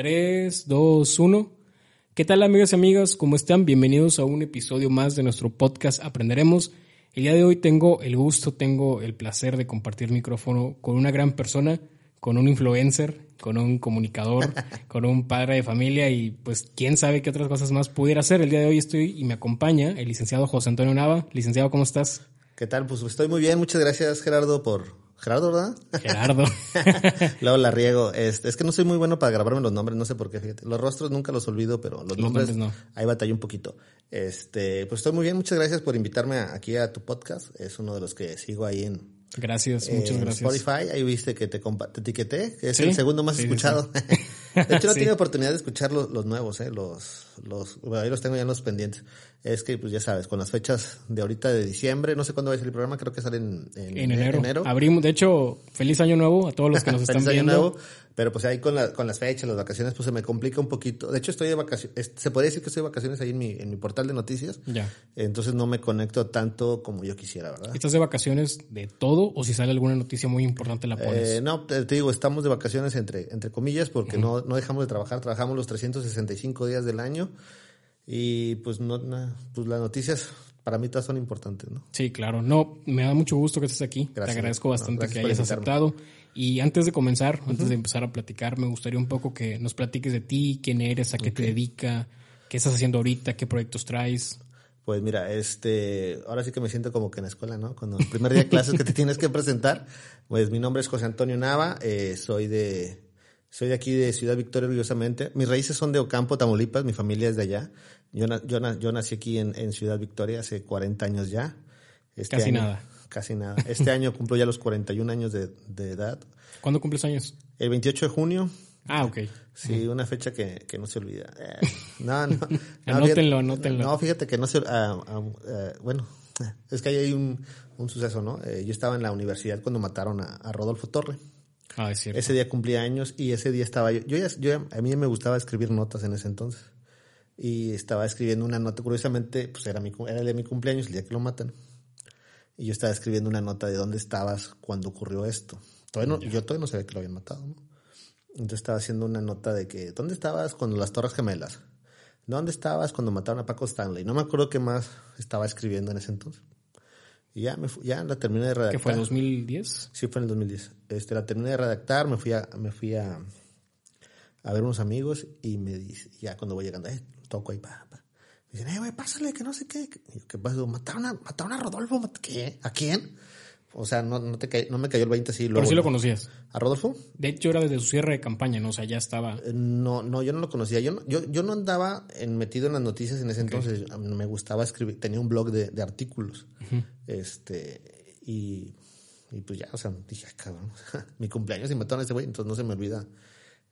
3, 2, 1. ¿Qué tal amigas y amigas? ¿Cómo están? Bienvenidos a un episodio más de nuestro podcast Aprenderemos. El día de hoy tengo el gusto, tengo el placer de compartir micrófono con una gran persona, con un influencer, con un comunicador, con un padre de familia y pues quién sabe qué otras cosas más pudiera hacer. El día de hoy estoy y me acompaña el licenciado José Antonio Nava. Licenciado, ¿cómo estás? ¿Qué tal? Pues estoy muy bien. Muchas gracias Gerardo por Gerardo, ¿verdad? Gerardo. Luego la riego. Este, es que no soy muy bueno para grabarme los nombres, no sé por qué, fíjate. Los rostros nunca los olvido, pero los, nombres, no. ahí batallé un poquito. Este, pues estoy muy bien, muchas gracias por invitarme aquí a tu podcast. Es uno de los que sigo ahí en, Gracias, muchas gracias. Spotify, ahí viste que te, te etiqueté, que es el segundo más escuchado. de hecho, no he tenido oportunidad de escuchar los, los nuevos, eh, los, los, ahí los tengo ya en los pendientes. Es que, pues ya sabes, con las fechas de ahorita de diciembre, no sé cuándo va a ser el programa, creo que sale en, en, enero. Abrimos, de hecho, feliz año nuevo a todos los que nos están feliz viendo. Año nuevo. Pero pues ahí con, la, con las fechas, las vacaciones, pues se me complica un poquito. De hecho, estoy de vacaciones. Se podría decir que estoy de vacaciones ahí en mi, en mi portal de noticias. Ya. Entonces no me conecto tanto como yo quisiera, ¿verdad? ¿Estás de vacaciones de todo o si sale alguna noticia muy importante la pones? Eh, no, te, digo, estamos de vacaciones entre, entre comillas porque no, no dejamos de trabajar. Trabajamos los 365 días del año y pues no, pues las noticias para mí todas son importantes, ¿no? Sí, claro. No, me da mucho gusto que estés aquí. Te agradezco bastante que hayas aceptado. Y antes de comenzar, antes de empezar a platicar, me gustaría un poco que nos platiques de ti, quién eres, a qué te dedica, qué estás haciendo ahorita, qué proyectos traes. Pues mira, este, ahora sí que me siento como que en la escuela, ¿no? Cuando el primer día de clases que te tienes que presentar, pues mi nombre es José Antonio Nava, eh, soy de, soy de aquí de Ciudad Victoria, orgullosamente. Mis raíces son de Ocampo, Tamaulipas, mi familia es de allá. Yo, yo, yo nací aquí en, en, Ciudad Victoria hace 40 años ya. Este Casi nada casi nada. Este año cumplo ya los 41 años de, de edad. ¿Cuándo cumples años? El 28 de junio. Ah, ok. Sí, una fecha que, que no se olvida. Eh, no, no. anótenlo, anótenlo. No, fíjate que no se... Ah, ah, eh, bueno, es que ahí hay un, un suceso, ¿no? Eh, yo estaba en la universidad cuando mataron a, a, Rodolfo Torre. Ah, es cierto. Ese día cumplía años y ese día estaba yo... yo, ya, yo a mí me gustaba escribir notas en ese entonces. Y estaba escribiendo una nota, curiosamente, pues era, mi, era el de mi cumpleaños, el día que lo matan y yo estaba escribiendo una nota de dónde estabas cuando ocurrió esto. Todavía no, Yo todavía no sabía que lo habían matado, ¿no? Entonces estaba haciendo una nota de que, ¿dónde estabas cuando las Torres Gemelas? ¿Dónde estabas cuando mataron a Paco Stanley? No me acuerdo qué más estaba escribiendo en ese entonces. Y ya, me ya la terminé de redactar. ¿Qué fue, 2010? Sí, fue en el 2010. Este, la terminé de redactar, me fui a, me fui a, a ver unos amigos y me dice, ya cuando voy llegando, eh, toco ahí, pa, Dicen, eh, güey, pásale, que no sé qué. ¿Qué pasó? ¿Mataron a, mataron a Rodolfo? ¿Qué? ¿A quién? O sea, no, no, te no me cayó el 20 así. Luego, Pero sí lo conocías. ¿A Rodolfo? De hecho, era desde su cierre de campaña, ¿no? O sea, ya estaba. Eh, no, no, yo no lo conocía. Yo no, yo, yo no andaba en, metido en las noticias en ese entonces. Me gustaba escribir. Tenía un blog de, de artículos. Este. Y, y pues ya, o sea, dije, cabrón, mi cumpleaños y mataron a ese güey, entonces no se me olvida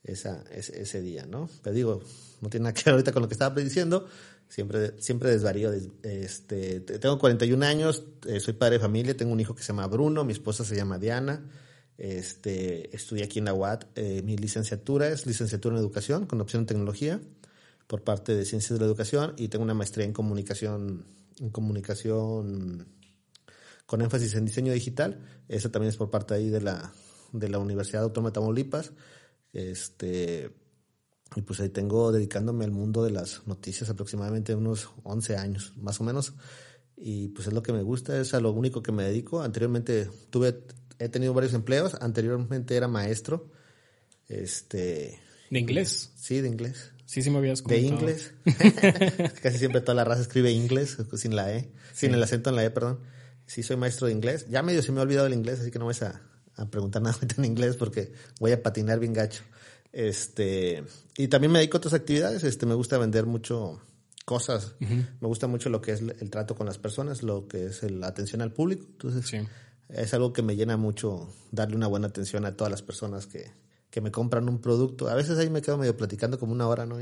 esa, ese, ese, día, ¿no? Pero digo, no tiene nada que ver ahorita con lo que estaba diciendo, siempre, siempre desvarío. Este, tengo 41 años, eh, soy padre de familia, tengo un hijo que se llama Bruno, mi esposa se llama Diana, este, estudié aquí en la UAT, eh, mi licenciatura es licenciatura en educación con opción en tecnología por parte de ciencias de la educación y tengo una maestría en comunicación, en comunicación con énfasis en diseño digital, eso también es por parte ahí de la, de la Universidad Autónoma de Tamaulipas, este, y pues ahí tengo dedicándome al mundo de las noticias aproximadamente unos 11 años, más o menos. Y pues es lo que me gusta, es a lo único que me dedico. Anteriormente tuve, he tenido varios empleos. Anteriormente era maestro. Este. ¿De inglés? Sí, de inglés. Sí, sí me habías comentado. De inglés. Casi siempre toda la raza escribe inglés, sin la E, sin el acento en la E, perdón. Sí, soy maestro de inglés. Ya medio se me ha olvidado el inglés, así que no voy a, a preguntar nada en inglés porque voy a patinar bien gacho. Este, y también me dedico a otras actividades, este, me gusta vender mucho cosas, me gusta mucho lo que es el trato con las personas, lo que es la atención al público, entonces es algo que me llena mucho darle una buena atención a todas las personas que, que me compran un producto. A veces ahí me quedo medio platicando como una hora, ¿no?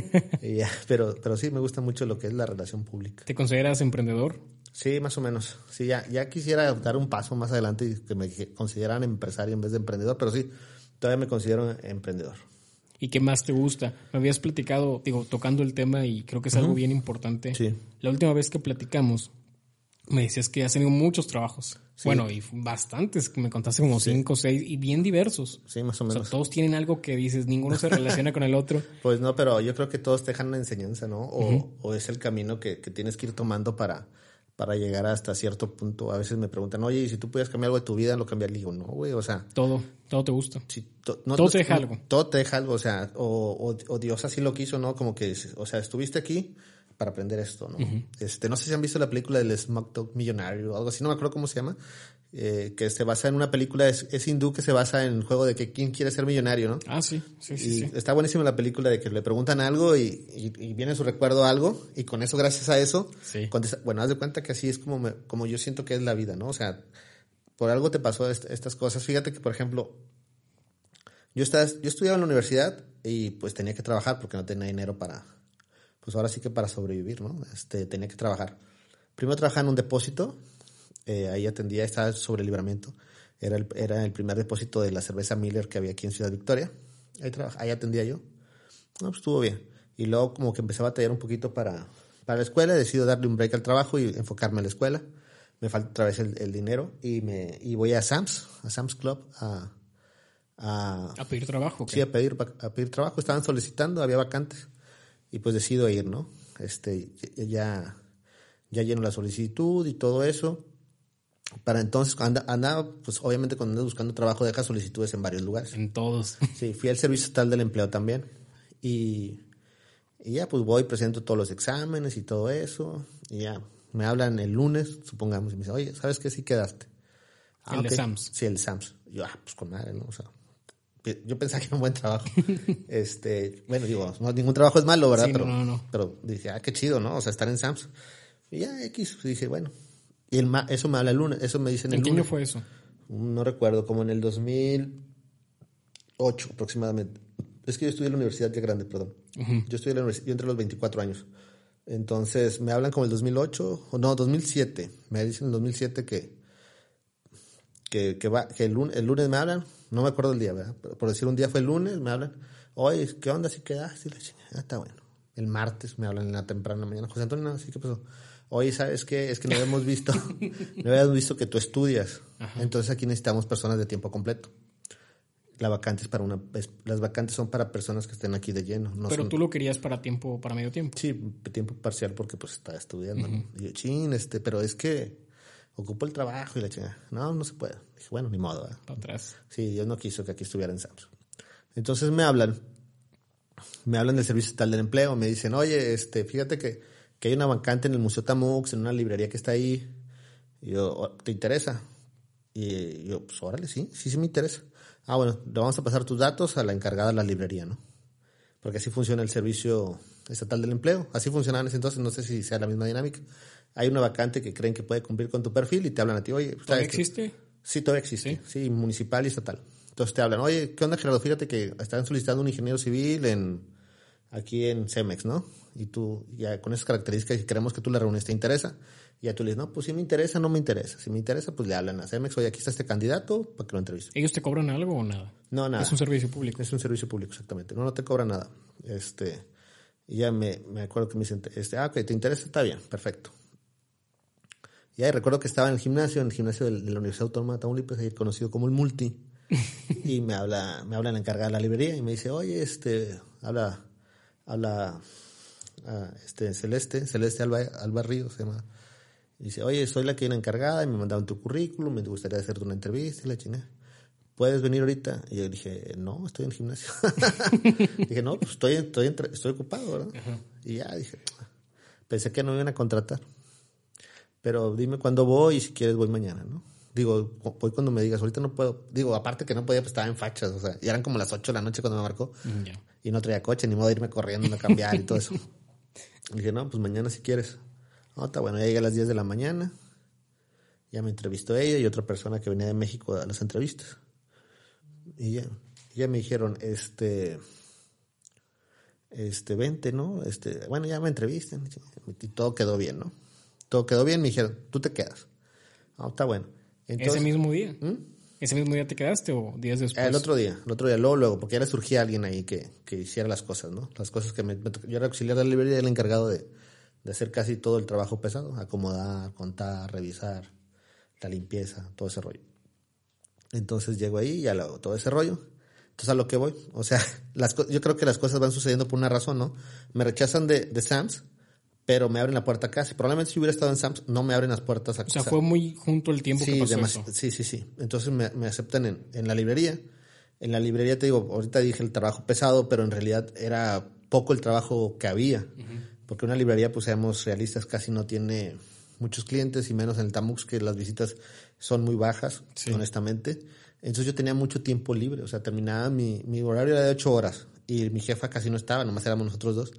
pero, pero sí, me gusta mucho lo que es la relación pública. ¿Te consideras emprendedor? Sí, más o menos. Sí, ya, ya quisiera dar un paso más adelante y que me consideraran empresario en vez de emprendedor, pero sí, todavía me considero emprendedor. ¿Y qué más te gusta? Me habías platicado, digo, tocando el tema y creo que es algo bien importante. Sí. La última vez que platicamos, Me decías que has tenido muchos trabajos. Bueno, y bastantes, me contaste como cinco o seis, y bien diversos. Sí, más o O menos. sea, todos tienen algo que dices, ninguno se relaciona con el otro. Pues no, pero yo creo que todos te dejan una enseñanza, ¿no? O, o es el camino que, que tienes que ir tomando para, para llegar hasta cierto punto. A veces me preguntan, oye, ¿y si tú pudieras cambiar algo de tu vida, lo cambiaría? Digo, no, güey, o sea, Todo, todo te gusta. si to- no, Todo te deja no- algo. Todo te deja algo, o sea, o, o- o Dios así lo quiso, ¿no? Como que, o sea, estuviste aquí para aprender esto, ¿no? este, no sé si han visto la película del Smug Dog Millonario o algo así, no me acuerdo cómo se llama, eh, que se basa en una película, es, es hindú que se basa en el juego de que quién quiere ser millonario, ¿no? Ah, sí, sí, sí. Y sí. está buenísima la película de que le preguntan algo y, y, y viene su recuerdo algo y con eso, gracias a eso, Sí. contesta- bueno, haz de cuenta que así es como, me- como yo siento que es la vida, ¿no? O sea, por algo te pasó est- estas cosas. Fíjate que, por ejemplo, yo, estaba, yo estudiaba en la universidad y pues tenía que trabajar porque no tenía dinero para, pues ahora sí que para sobrevivir, ¿no? Este, tenía que trabajar. Primero trabajaba en un depósito, eh, ahí atendía, estaba sobre el libramiento. Era el, era el primer depósito de la cerveza Miller que había aquí en Ciudad Victoria. Ahí, trabaj- ahí atendía yo. No, pues estuvo bien. Y luego como que empecé a batallar un poquito para, para la escuela, decido darle un break al trabajo y enfocarme en la escuela. Me falta otra vez el, el dinero y, me, y voy a Sam's, a Sam's Club, a, a, A pedir trabajo. Sí, a pedir, a pedir trabajo. Estaban solicitando, había vacantes. Y pues decido ir, ¿no? Este, ya, ya lleno la solicitud y todo eso. Para entonces, anda, andaba, pues obviamente cuando andas buscando trabajo, dejas solicitudes en varios lugares. En todos. Sí, fui al Servicio Estatal del Empleo también. Y, y ya, pues voy, presento todos los exámenes y todo eso. Y ya, me hablan el lunes, supongamos, y me dicen, oye, ¿sabes qué? Sí quedaste. El de. Sams. Sí, el de Sams. Yo, ah, pues con madre, ¿no? O sea, yo pensaba que era un buen trabajo. este, bueno, digo, no, ningún trabajo es malo, ¿verdad? Sí, pero, no, no, no. pero dije, ah, qué chido, ¿no? O sea, estar en Sams. Y ya, X, dije, bueno. Y el ma- eso me habla el lunes, eso me dicen el ¿En qué año fue eso? No recuerdo, como en el 2008 aproximadamente. Es que yo estudié en la universidad ya grande, perdón. Yo estudié en la universidad, yo entré a los 24 años. Entonces, me hablan como el 2008, o no, 2007. Me dicen en el 2007 que, que, que, va, que el, lunes, el lunes me hablan, no me acuerdo el día, ¿verdad? Pero por decir un día fue el lunes, me hablan, oye, ¿qué onda si quedaste? Y la chingada, "Ah, está bueno. El martes me hablan en la temprana mañana, José Antonio, sí, ¿qué pasó? Oye, ¿sabes qué? Es que no habíamos visto, no habíamos visto que tú estudias. Entonces aquí necesitamos personas de tiempo completo. La vacante es para una, es- las vacantes son para personas que estén aquí de lleno. No Pero son- tú lo querías para tiempo, para medio tiempo. Sí, tiempo parcial porque pues estaba estudiando. ¿no? Y yo, chin, este, pero es que ocupo el trabajo y la chingada. No, no se puede. Dije, bueno, ni modo. Para atrás. Sí, Dios no quiso que aquí estuviera en Samsung. Entonces me hablan, me hablan del Servicio Estatal del Empleo, me dicen, oye, este, fíjate que, que hay una vacante en el Museo Tamux, en una librería que está ahí. Y yo, "Oh, ¿te interesa? Y yo, pues órale, sí, sí, sí me interesa. Ah, bueno, le vamos a pasar tus datos a la encargada de la librería, ¿no? Porque así funciona el Servicio Estatal del Empleo. Así funcionaba en ese entonces, no sé si sea la misma dinámica. Hay una vacante que creen que puede cumplir con tu perfil y te hablan a ti, oye, pues, ¿Todavía existe? Sí, todavía existe. Sí, municipal y estatal. Entonces te hablan, oye, ¿qué onda, Gerardo? Fíjate que están solicitando un ingeniero civil en aquí en Cemex, ¿no? Y tú, ya con esas características que queremos que tú le reúnes, ¿te interesa? Y ya tú le dices, no, pues si me interesa, no me interesa. Si me interesa, pues le hablan a Cemex, oye, aquí está este candidato para que lo entreviste. ¿Ellos te cobran algo o nada? No, nada. Es un servicio público. Es un servicio público, exactamente. No, no te cobra nada. Este, y ya me, me acuerdo que me dicen, este, ah, ok, ¿te interesa? Está bien, perfecto. Y ahí recuerdo que estaba en el gimnasio, en el gimnasio de, de la Universidad Autónoma de Tamaulipas, ahí conocido como el Multi. y me habla, me habla la encargada de la librería y me dice, oye, este, habla, habla, ah, este, Celeste, Celeste Alba, Alba Ríos se llama. Y dice, oye, soy la que viene encargada y me mandaron tu currículum, me gustaría hacerte una entrevista y la chingada. ¿Puedes venir ahorita? Y yo dije, no, estoy en el gimnasio. dije, no, pues estoy, estoy, estoy ocupado, ¿verdad? Y ya dije, pensé que no me iban a contratar. Pero dime cuándo voy y si quieres voy mañana, ¿no? Digo, voy cuando me digas, ahorita no puedo. Digo, aparte que no podía, pues estaba en fachas, o sea, ya eran como las 8 de la noche cuando me marcó Mm, Ya. Y no traía coche, ni modo de irme corriendo a cambiar y todo eso. Y dije, no, pues mañana si quieres. No, está bueno, ya llegué a las 10 de la mañana, ya me entrevistó ella y otra persona que venía de México a las entrevistas. Y ya, ya me dijeron, este, este, vente, ¿no? Este, bueno, ya me entrevistan y todo quedó bien, ¿no? Todo quedó bien, me dijeron, tú te quedas. No, está bueno. Entonces, ¿Ese mismo día? ¿Mm? ¿Ese mismo día te quedaste o días después? el otro día, el otro día, luego, luego, porque ya le surgía alguien ahí que, que hiciera las cosas, ¿no? Las cosas que me, me Yo era auxiliar de la librería y el encargado de, de hacer casi todo el trabajo pesado, acomodar, contar, revisar, la limpieza, todo ese rollo. Entonces llego ahí y hago todo ese rollo. Entonces a lo que voy, o sea, las, yo creo que las cosas van sucediendo por una razón, ¿no? Me rechazan de, de Sams, pero me abren la puerta acá. Si probablemente si hubiera estado en Sams, no me abren las puertas acá. O sea, fue muy junto el tiempo sí, que pasó eso. Sí, sí, sí. Entonces me, me aceptan en, en, la librería. En la librería te digo, ahorita dije el trabajo pesado, pero en realidad era poco el trabajo que había. Porque una librería, pues seamos realistas, casi no tiene muchos clientes y menos en el Tamux, que las visitas son muy bajas, sí. honestamente. Entonces yo tenía mucho tiempo libre, o sea, terminaba mi, mi horario era de ocho horas y mi jefa casi no estaba, nomás éramos nosotros dos.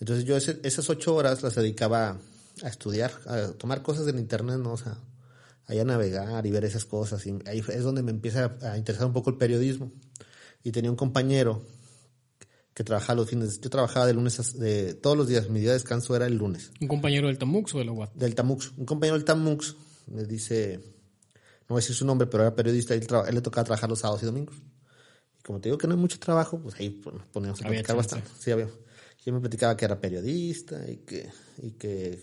Entonces yo ese, esas ocho horas las dedicaba a estudiar, a tomar cosas en internet, ¿no? O sea, ahí a navegar y ver esas cosas. Y ahí es donde me empieza a interesar un poco el periodismo. Y tenía un compañero que trabajaba los fines. Yo trabajaba de lunes a, de todos los días. Mi día de descanso era el lunes. ¿Un compañero del Tamux o de la UAT? Del Tamux. Un compañero del Tamux me dice, no voy a decir su nombre, pero era periodista. Él, él le tocaba trabajar los sábados y domingos. Y como te digo que no hay mucho trabajo, pues ahí pues, nos poníamos a platicar bastante. Sí, había. Él me platicaba que era periodista y que, y que,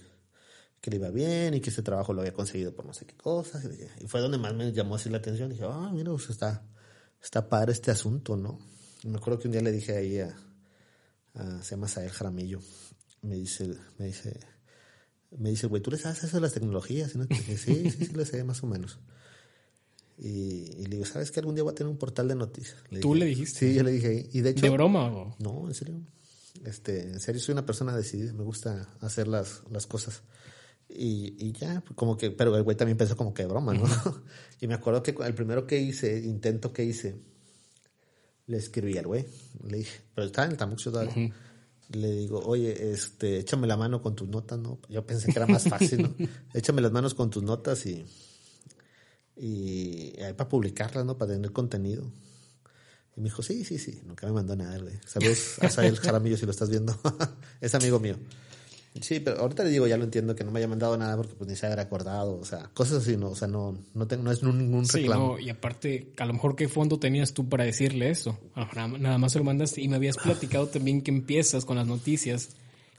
que le iba bien y que ese trabajo lo había conseguido por no sé qué cosas. Y, y fue donde más me llamó así la atención. Y dije, ah, mira, pues está, está padre este asunto, ¿no? Y me acuerdo que un día le dije ahí a, a se llama Sael Jaramillo, me dice, me dice, me dice, güey, ¿tú le sabes eso de las tecnologías? Y no? dije, sí, sí, sí le sé, más o menos. Y, y, le digo, ¿sabes que algún día voy a tener un portal de noticias? Le ¿Tú dije, le dijiste? Sí, yo le dije. Y de hecho. ¿De broma o? No, en serio. Este, en serio, soy una persona decidida, me gusta hacer las, las cosas. Y, y ya, como que, pero el güey también pensó como que de broma, ¿no? Uh -huh. y me acuerdo que el primero que hice, intento que hice, le escribí al güey, le dije, pero estaba en el Tamuxo todavía. Uh -huh. Le digo, oye, este, échame la mano con tus notas, ¿no? Yo pensé que era más fácil, ¿no? échame las manos con tus notas y, y ahí para publicarlas, ¿no? Para tener contenido. Y me dijo, sí, sí, sí. Nunca me mandó nada, güey. Saludos a Sael Jaramillo si lo estás viendo. es amigo mío. Sí, pero ahorita le digo, ya lo entiendo, que no me haya mandado nada porque pues ni se haber acordado, o sea, cosas así, no, o sea, no, no, tengo, no es ningún reclamo. Sí, no, y aparte, a lo mejor qué fondo tenías tú para decirle eso. Nada más se lo mandaste y me habías platicado también que empiezas con las noticias.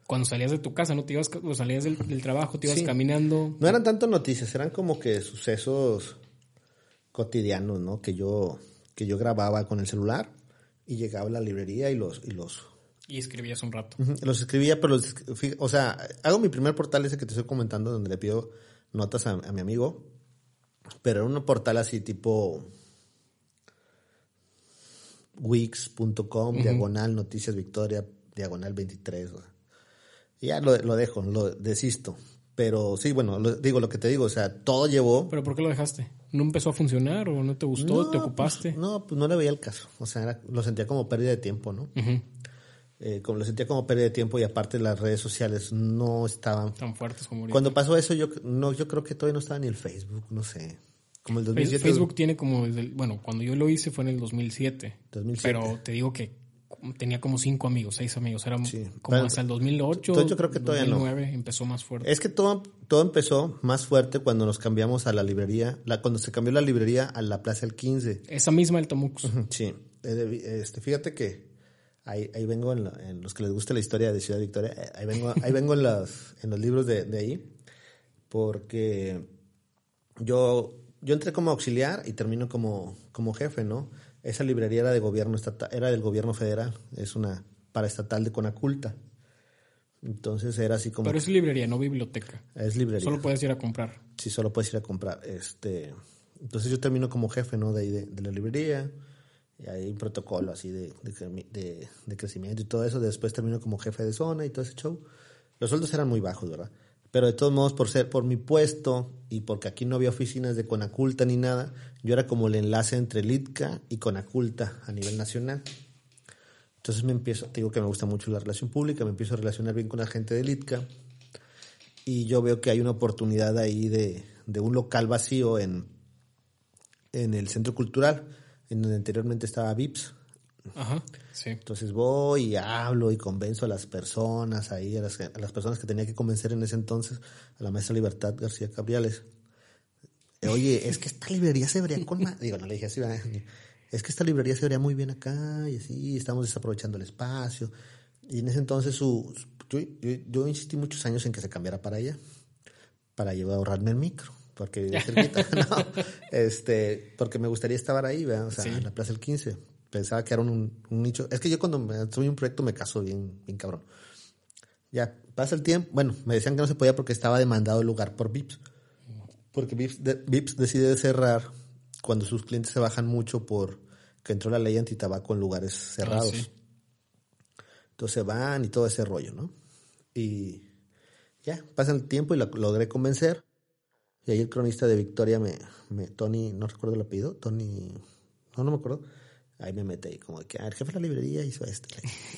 Cuando salías de tu casa, ¿no? Te ibas, o salías del, del trabajo, te ibas sí. caminando. No eran tanto noticias, eran como que sucesos cotidianos, ¿no? Que yo, que yo grababa con el celular y llegaba a la librería y los, y los y escribías un rato. Uh -huh. Los escribía, pero los, o sea, hago mi primer portal ese que te estoy comentando, donde le pido notas a, a mi amigo, pero era un portal así tipo wix.com, uh -huh. diagonal, noticias victoria, diagonal 23. O sea. Ya lo, lo, dejo, lo desisto. Pero sí, bueno, lo, digo lo que te digo, o sea, todo llevó. ¿Pero por qué lo dejaste? ¿No empezó a funcionar o no te gustó? No, ¿Te ocupaste? Pues, no, pues no le veía el caso. O sea, era, lo sentía como pérdida de tiempo, ¿no? Uh -huh. Eh, como lo sentía como pérdida de tiempo y aparte las redes sociales no estaban tan fuertes como ahorita. Cuando pasó eso yo no yo creo que todavía no estaba ni el Facebook, no sé. Como el 2007. Facebook tiene como desde el, bueno, cuando yo lo hice fue en el 2007. 2007. Pero te digo que tenía como cinco amigos, seis amigos, era sí. como pero, hasta el 2008. Entonces yo creo que todavía 2009 no. empezó más fuerte. Es que todo todo empezó más fuerte cuando nos cambiamos a la librería, la, cuando se cambió la librería a la Plaza del 15. Esa misma el Tomux. Uh -huh, sí. Este, fíjate que Ahí, ahí vengo en, la, en, los que les gusta la historia de Ciudad Victoria, eh, ahí vengo, ahí vengo en, las, en los libros de, de, ahí, porque yo, yo entré como auxiliar y termino como, como jefe, ¿no? Esa librería era de gobierno estatal, era del gobierno federal, es una paraestatal de Conaculta. Entonces era así como. Pero es librería, no biblioteca. Es librería. Solo puedes ir a comprar. Sí, solo puedes ir a comprar. Este, entonces yo termino como jefe, ¿no? De ahí de, de la librería y hay un protocolo así de, de, de, crecimiento y todo eso. Después termino como jefe de zona y todo ese show. Los sueldos eran muy bajos, ¿verdad? Pero de todos modos, por ser por mi puesto y porque aquí no había oficinas de Conaculta ni nada, yo era como el enlace entre Litka y Conaculta a nivel nacional. Entonces me empiezo, digo que me gusta mucho la relación pública, me empiezo a relacionar bien con la gente de Litka y yo veo que hay una oportunidad ahí de, de un local vacío en, en el centro cultural en donde anteriormente estaba VIPS. Ajá, sí. Entonces voy y hablo y convenzo a las personas ahí, a las, a las, personas que tenía que convencer en ese entonces, a la maestra Libertad García Cabriales. Oye, es que esta librería se vería con más... Digo, no le dije así, es que esta librería se vería muy bien acá y así, estamos desaprovechando el espacio. Y en ese entonces su, yo, yo, insistí muchos años en que se cambiara para allá, para llevar a ahorrarme el micro, porque no, este, porque me gustaría estar ahí, o sea, en la Plaza del 15. Pensaba que era un, un nicho. Es que yo cuando me subí un proyecto me caso bien, bien cabrón. Ya pasa el tiempo. Bueno, me decían que no se podía porque estaba demandado el lugar por VIPs. Porque VIPs, VIPs decide cerrar cuando sus clientes se bajan mucho por que entró la ley antitabaco en lugares ah, cerrados. Entonces van y todo ese rollo, ¿no? Y ya, pasa el tiempo y lo logré convencer. Y ahí el cronista de Victoria me, me Tony, no recuerdo el apellido, Tony, no, no me acuerdo. Ahí me metí como que, ah, el jefe de la librería hizo esto.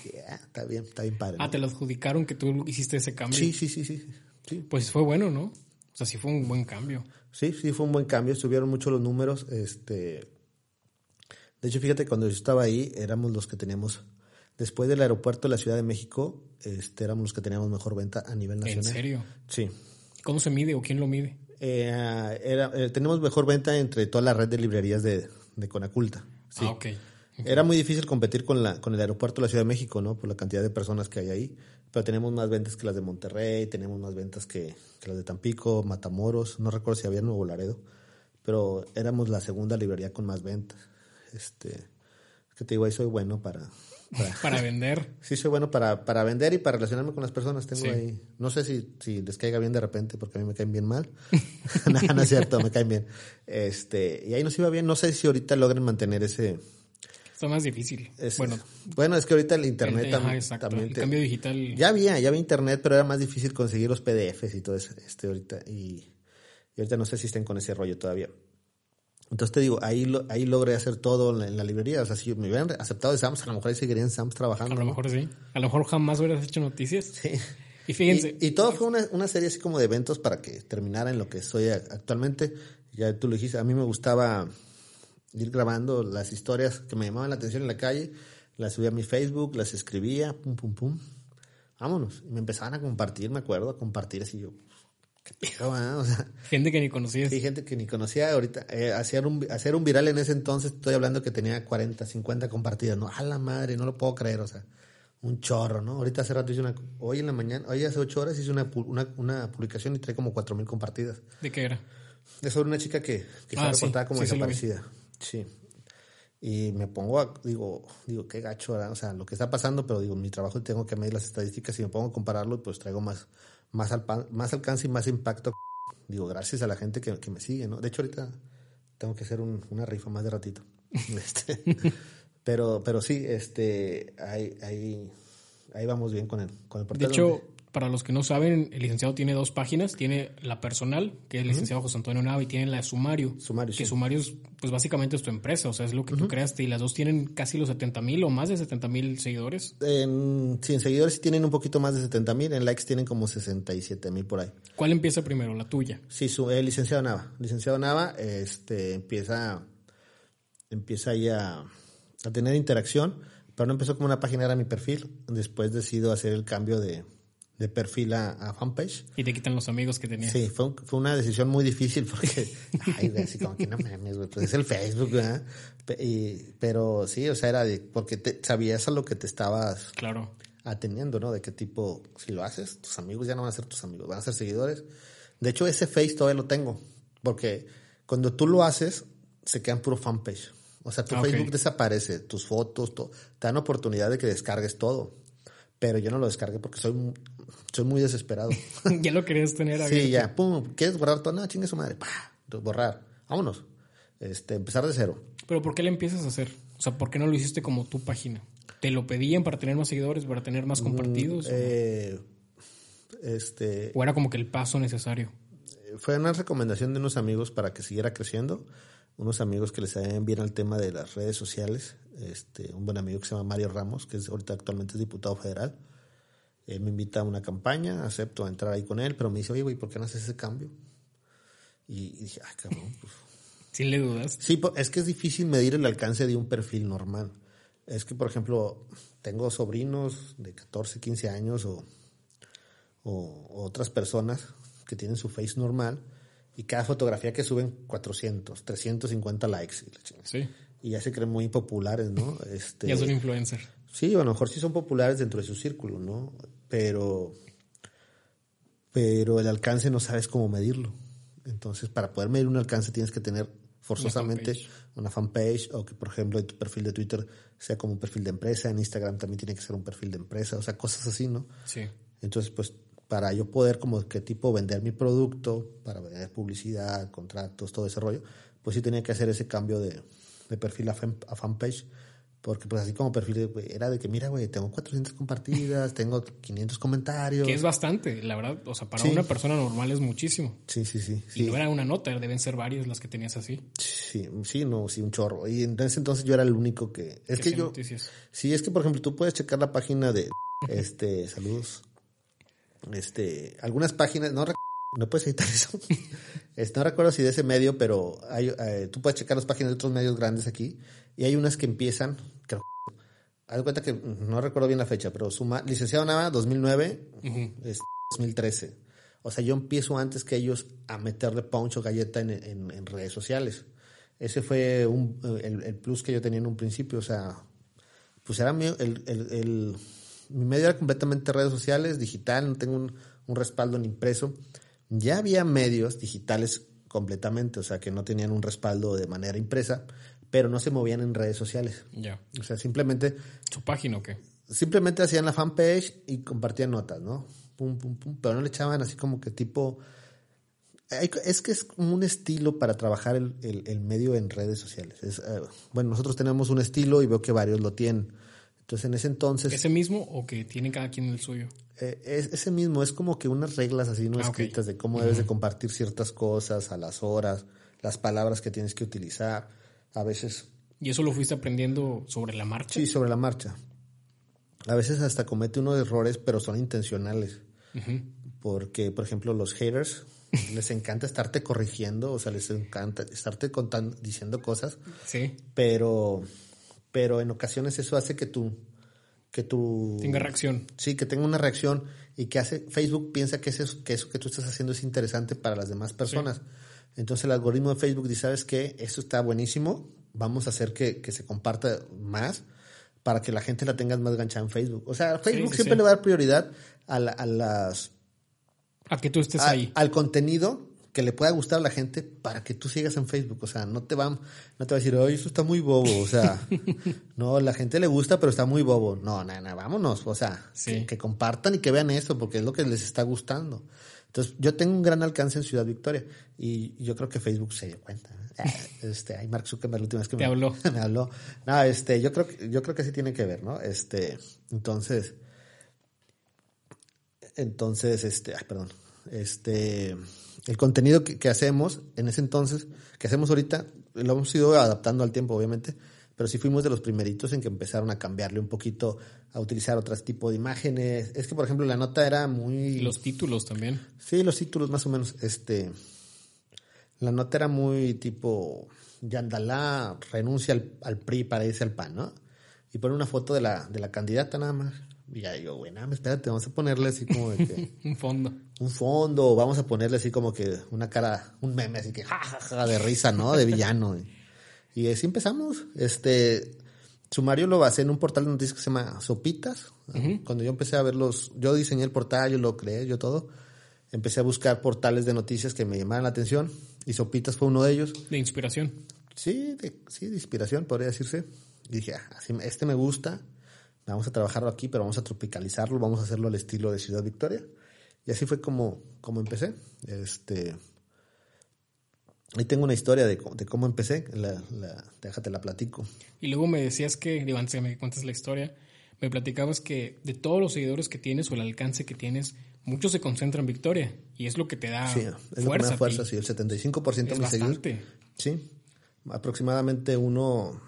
está bien, está bien padre. Ah, te lo adjudicaron que tú hiciste ese cambio. Sí, sí, sí, sí, sí. Pues fue bueno, ¿no? O sea, sí fue un buen cambio. Sí, sí, fue un buen cambio. Subieron mucho los números. Este, de hecho, fíjate, cuando yo estaba ahí, éramos los que teníamos Después del aeropuerto de la Ciudad de México, este, éramos los que teníamos mejor venta a nivel nacional. ¿En serio? Sí. ¿Cómo se mide o quién lo mide? Eh, era, eh, tenemos mejor venta entre toda la red de librerías de, de Conaculta. Sí. Ah, ok. Era muy difícil competir con, la, con el aeropuerto de la Ciudad de México, ¿no? Por la cantidad de personas que hay ahí. Pero tenemos más ventas que las de Monterrey, tenemos más ventas que, que las de Tampico, Matamoros, no recuerdo si había Nuevo Laredo, pero éramos la segunda librería con más ventas. Este, es que te digo, ahí soy bueno para, para, vender. Sí, soy bueno para, para vender y para relacionarme con las personas. Tengo ahí. No sé si, si les caiga bien de repente, porque a mí me caen bien mal. no, no, es cierto, me caen bien. Este, y ahí nos iba bien. No sé si ahorita logren mantener ese. Está más difícil. bueno, bueno, es que ahorita el internet también. El cambio digital. Ya había, ya había internet, pero era más difícil conseguir los PDFs y todo eso. Este, ahorita. Y, y ahorita no sé si estén con ese rollo todavía. Entonces te digo, ahí, ahí logré hacer todo en la librería. O sea, si me hubieran aceptado de Sams, a lo mejor ahí seguirían en Sams trabajando. A lo mejor sí. A lo mejor jamás hubieras hecho noticias. Sí. Y fíjense. Y, todo fue una, una, serie así como de eventos para que terminara en lo que soy actualmente. Ya tú lo dijiste, a mí me gustaba ir grabando las historias que me llamaban la atención en la calle. Las subía a mi Facebook, las escribía, pum, pum, pum. Vámonos. Y me empezaban a compartir, me acuerdo, a compartir así yo gente que ni conocía. Sí, gente que ni conocía ahorita. Eh, hacer, un, hacer un viral en ese entonces, estoy hablando que tenía 40, 50 compartidas. No, a la madre, no lo puedo creer, o sea, un chorro, ¿no? Ahorita hace rato hice una, hoy en la mañana, hoy hace 8 horas hice una, una, publicación y trae como 4 mil compartidas. ¿De qué era? De sobre una chica que, que ah, reportada como desaparecida. Sí. Y me pongo a, digo, digo, qué gacho, o sea, lo que está pasando, pero digo, mi trabajo tengo que medir las estadísticas y me pongo a compararlo, pues traigo más, más, más alcance y más impacto. Digo, gracias a la gente que, me sigue, ¿no? De hecho, ahorita tengo que hacer una rifa más de ratito. Este, pero, pero sí, este, ahí, ahí, ahí vamos bien con el, con el portal. De hecho, para los que no saben, el licenciado tiene dos páginas. Tiene la personal, que es el licenciado José Antonio Nava, y tiene la de Sumario. Sumario, Que Sumario es, pues básicamente es tu empresa, o sea, es lo que tú creaste. Y las dos tienen casi los 70 mil o más de 70 mil seguidores. En, sí, en seguidores sí tienen un poquito más de 70 mil, en likes tienen como 67 mil por ahí. ¿Cuál empieza primero, la tuya? Sí, su, el licenciado Nava. Licenciado Nava este, empieza, empieza ahí a, a tener interacción, pero no empezó como una página, era mi perfil. Después decido hacer el cambio de de perfil a, fanpage. Y te quitan los amigos que tenías. Sí, fue, fue una decisión muy difícil porque, ay, así como que no mames, güey, pues es el Facebook, ¿verdad? Y, pero sí, o sea, era de, porque te, sabías a lo que te estabas claro. atendiendo, ¿no? De qué tipo, si lo haces, tus amigos ya no van a ser tus amigos, van a ser seguidores. De hecho, ese Face todavía lo tengo, porque cuando tú lo haces, se quedan puro fanpage. O sea, tu ah, Facebook desaparece, tus fotos, todo. te dan oportunidad de que descargues todo. Pero yo no lo descargué porque soy soy muy desesperado. ya lo querías tener abierto. Sí, ya, pum, ¿quieres borrar todo? No, chingue su madre, borrar, vámonos. Este, empezar de cero. Pero ¿por qué le empiezas a hacer? O sea, ¿por qué no lo hiciste como tu página? ¿Te lo pedían para tener más seguidores, para tener más mm, compartidos? eh, este, ¿O era como que el paso necesario? Fue una recomendación de unos amigos para que siguiera creciendo. Unos amigos que les sabían bien al tema de las redes sociales. Este, un buen amigo que se llama Mario Ramos, que es ahorita actualmente es diputado federal él me invita a una campaña, acepto entrar ahí con él, pero me dice, oye, güey, ¿por qué no haces ese cambio? Y, dije, ay, cabrón. Pues". ¿Sin le dudas? Sí, es que es difícil medir el alcance de un perfil normal. Es que, por ejemplo, tengo sobrinos de 14, 15 años o, o, otras personas que tienen su face normal y cada fotografía que suben 400, 350 likes. Sí. Y ya se creen muy populares, ¿no? Este, ya son influencers. Sí, a lo mejor sí son populares dentro de su círculo, ¿no? Pero, pero el alcance no sabes cómo medirlo. Entonces, para poder medir un alcance tienes que tener forzosamente una fanpage o que, por ejemplo, tu perfil de Twitter sea como un perfil de empresa, en Instagram también tiene que ser un perfil de empresa, o sea, cosas así, ¿no? Sí. Entonces, pues, para yo poder como qué tipo vender mi producto, para vender publicidad, contratos, todo ese rollo, pues sí tenía que hacer ese cambio de, de perfil a, a fanpage porque pues así como perfil, era de que, mira, güey, tengo 400 compartidas, tengo 500 comentarios. Que es bastante, la verdad. O sea, para una persona normal es muchísimo. Sí, sí, sí. Y no era una nota, deben ser varias las que tenías así. Sí, sí, no, sí, un chorro. Y en ese entonces yo era el único que... Es que yo... Noticias? Sí, es que, por ejemplo, tú puedes checar la página de... Este, saludos. Este, algunas páginas, no no puedes editar eso. Este, no recuerdo si de ese medio, pero hay, eh, tú puedes checar las páginas de otros medios grandes aquí y hay unas que empiezan, creo, haz cuenta que no recuerdo bien la fecha, pero suma, licenciado Nava 2009, 2013. O sea, yo empiezo antes que ellos a meterle punch o galleta en, redes sociales. Ese fue un, el, plus que yo tenía en un principio. O sea, pues era mi, el, el, mi medio era completamente redes sociales, digital, no tengo un, un respaldo en impreso. Ya había medios digitales completamente, o sea, que no tenían un respaldo de manera impresa, pero no se movían en redes sociales. Ya. O sea, simplemente... ¿Su página o qué? Simplemente hacían la fanpage y compartían notas, ¿no? Pum, pum, pum, pero no le echaban así como que tipo... Es que es como un estilo para trabajar el, el, medio en redes sociales. Eh, bueno, nosotros tenemos un estilo y veo que varios lo tienen. Entonces, en ese entonces... ¿Ese mismo o que tiene cada quien el suyo? Eh, es, ese mismo, es como que unas reglas así no ah, escritas de cómo debes de compartir ciertas cosas a las horas, las palabras que tienes que utilizar a veces. ¿Y eso lo fuiste aprendiendo sobre la marcha? Sí, sobre la marcha. A veces hasta comete unos errores, pero son intencionales. Porque, por ejemplo, los haters les encanta estarte corrigiendo, o sea, les encanta estarte contando, diciendo cosas. Sí. Pero, pero en ocasiones eso hace que tú, que tú... Tenga reacción. Sí, que tenga una reacción y que hace, Facebook piensa que eso, que eso que tú estás haciendo es interesante para las demás personas. Entonces el algoritmo de Facebook dice, ¿sabes qué? Esto está buenísimo, vamos a hacer que, se comparta más para que la gente la tenga más ganchada en Facebook. O sea, Facebook siempre le va a dar prioridad a, las... A que tú estés ahí. Al contenido que le pueda gustar a la gente para que tú sigas en Facebook. O sea, no te va, no te va a decir, oye, eso está muy bobo. O sea, no, la gente le gusta, pero está muy bobo. No, nada, vámonos. O sea, que, que, compartan y que vean eso, porque es lo que les está gustando. Entonces, yo tengo un gran alcance en Ciudad Victoria y yo creo que Facebook se dio cuenta. Ah, este, ay, Mark Zuckerberg la última vez que me, habló. me habló. No, este, yo creo que, yo creo que sí tiene que ver, ¿no? Este, entonces, entonces, este, ay, perdón, este, el contenido que, que hacemos en ese entonces, que hacemos ahorita, lo hemos ido adaptando al tiempo, obviamente, pero sí fuimos de los primeritos en que empezaron a cambiarle un poquito, a utilizar otros tipos de imágenes. Es que, por ejemplo, la nota era muy... Los títulos también. Sí, los títulos más o menos. Este, la nota era muy tipo, Yandalá renuncia al, al, PRI para irse al PAN, ¿no? Y pone una foto de la, de la candidata nada más. Y ya digo, bueno, espérate, vamos a ponerle así como de que... un fondo. Un fondo, vamos a ponerle así como que una cara, un meme así que jajaja de risa, ¿no? De villano. Y así empezamos. Este sumario lo basé en un portal de noticias que se llama Sopitas. Cuando yo empecé a ver los, yo diseñé el portal, yo lo creé, yo todo. Empecé a buscar portales de noticias que me llamaran la atención y Sopitas fue uno de ellos. De inspiración. Sí, de, sí, de inspiración, podría decirse. Y dije, ah, este me gusta, vamos a trabajarlo aquí, pero vamos a tropicalizarlo, vamos a hacerlo al estilo de Ciudad Victoria. Y así fue como, como empecé. Este, Ahí tengo una historia de, cómo empecé, la, déjate la platico. Y luego me decías que, antes que me cuentes la historia, me platicabas que de todos los seguidores que tienes o el alcance que tienes, muchos se concentran en Victoria y es lo que te da sí, es Lo que me da fuerza, sí, el 75% de mis seguidores. Sí, aproximadamente uno,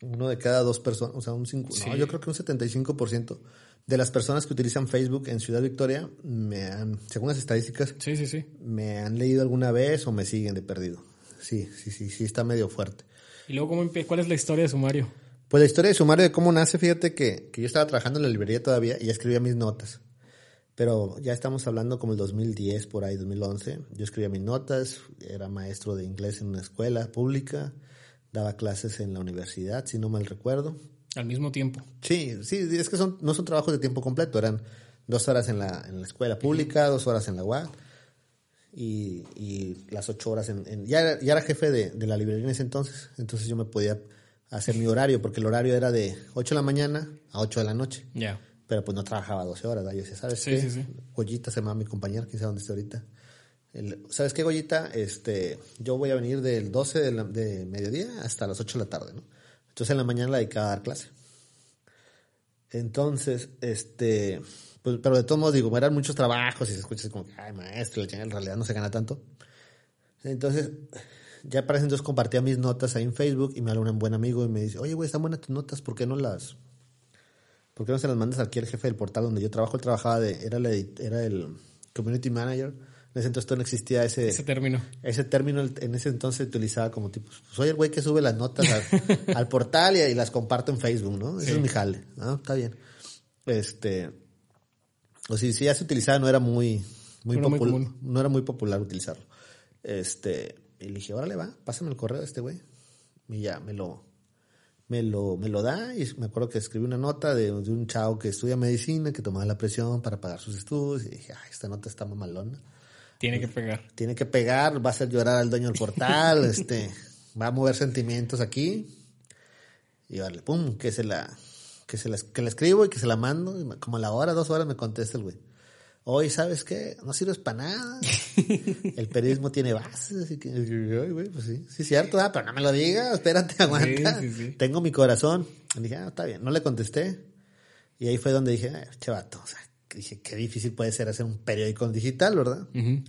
uno de cada dos personas, o sea, un 5, no, yo creo que un 75% de las personas que utilizan Facebook en Ciudad Victoria, me han, según las estadísticas, sí, sí, sí. me han leído alguna vez o me siguen de perdido. Sí, sí, sí, sí, está medio fuerte. ¿Y luego cómo cuál es la historia de Sumario? Pues la historia de Sumario de cómo nace, fíjate que, que yo estaba trabajando en la librería todavía y escribía mis notas. Pero ya estamos hablando como el 2010, por ahí, 2011. Yo escribía mis notas, era maestro de inglés en una escuela pública, daba clases en la universidad, si no mal recuerdo. Al mismo tiempo. Sí, sí, es que son, no son trabajos de tiempo completo, eran dos horas en la, en la escuela pública, dos horas en la UAC y, y las ocho horas en... ya, era, ya, era, jefe de, de, la librería en ese entonces, entonces yo me podía hacer mi horario, porque el horario era de 8 de la mañana a 8 de la noche. Ya. Pero pues no trabajaba 12 horas, ¿verdad? Yo decía, ¿sabes sí, qué? Sí, sí. Goyita se llama mi compañera, quién sabe dónde está ahorita. El, ¿Sabes qué, Goyita? Este, yo voy a venir del 12 de, la, de mediodía hasta las 8 de la tarde, ¿no? Entonces en la mañana la dedicaba a dar clase. Entonces, este, pues, pero de todos modos, digo, eran muchos trabajos y se escucha como ay, maestro, en realidad no se gana tanto. Entonces, ya para ese entonces compartía mis notas ahí en Facebook y me habla un buen amigo y me dice, oye, güey, están buenas tus notas, ¿por qué no las, por qué no se las mandas aquí al jefe del portal donde yo trabajo? Él trabajaba de, era el community manager. En ese entonces no existía ese, ese término. Ese término en ese entonces se utilizaba como tipo, soy el güey que sube las notas al, al portal y, y, las comparto en Facebook, ¿no? Ese sí. es mi jale. ¿no? Está bien. Este, o si, si ya se utilizaba no era muy, muy no, popular, muy no era muy popular utilizarlo. Este, y le dije, órale va, pásame el correo de este güey. Y ya me lo, me lo, me lo da y me acuerdo que escribí una nota de, de, un chavo que estudia medicina, que tomaba la presión para pagar sus estudios y dije, ay, esta nota está mamalona. Tiene que pegar. Tiene que pegar, va a hacer llorar al dueño del portal, este, va a mover sentimientos aquí. Y vale, pum, que se la, que se la, que la escribo y que se la mando. Y como a la hora, dos horas me contesta el güey. Hoy, ¿sabes qué? No sirves para nada. El periodismo tiene bases, así que, güey, pues sí, sí, cierto, ah, pero no me lo digas, espérate, aguanta. Sí, sí, sí. Tengo mi corazón. Y dije, ah, está bien, no le contesté. Y ahí fue donde dije, eh, chevato, o sea, dije, qué difícil puede ser hacer un periódico digital, ¿verdad? Uh -huh.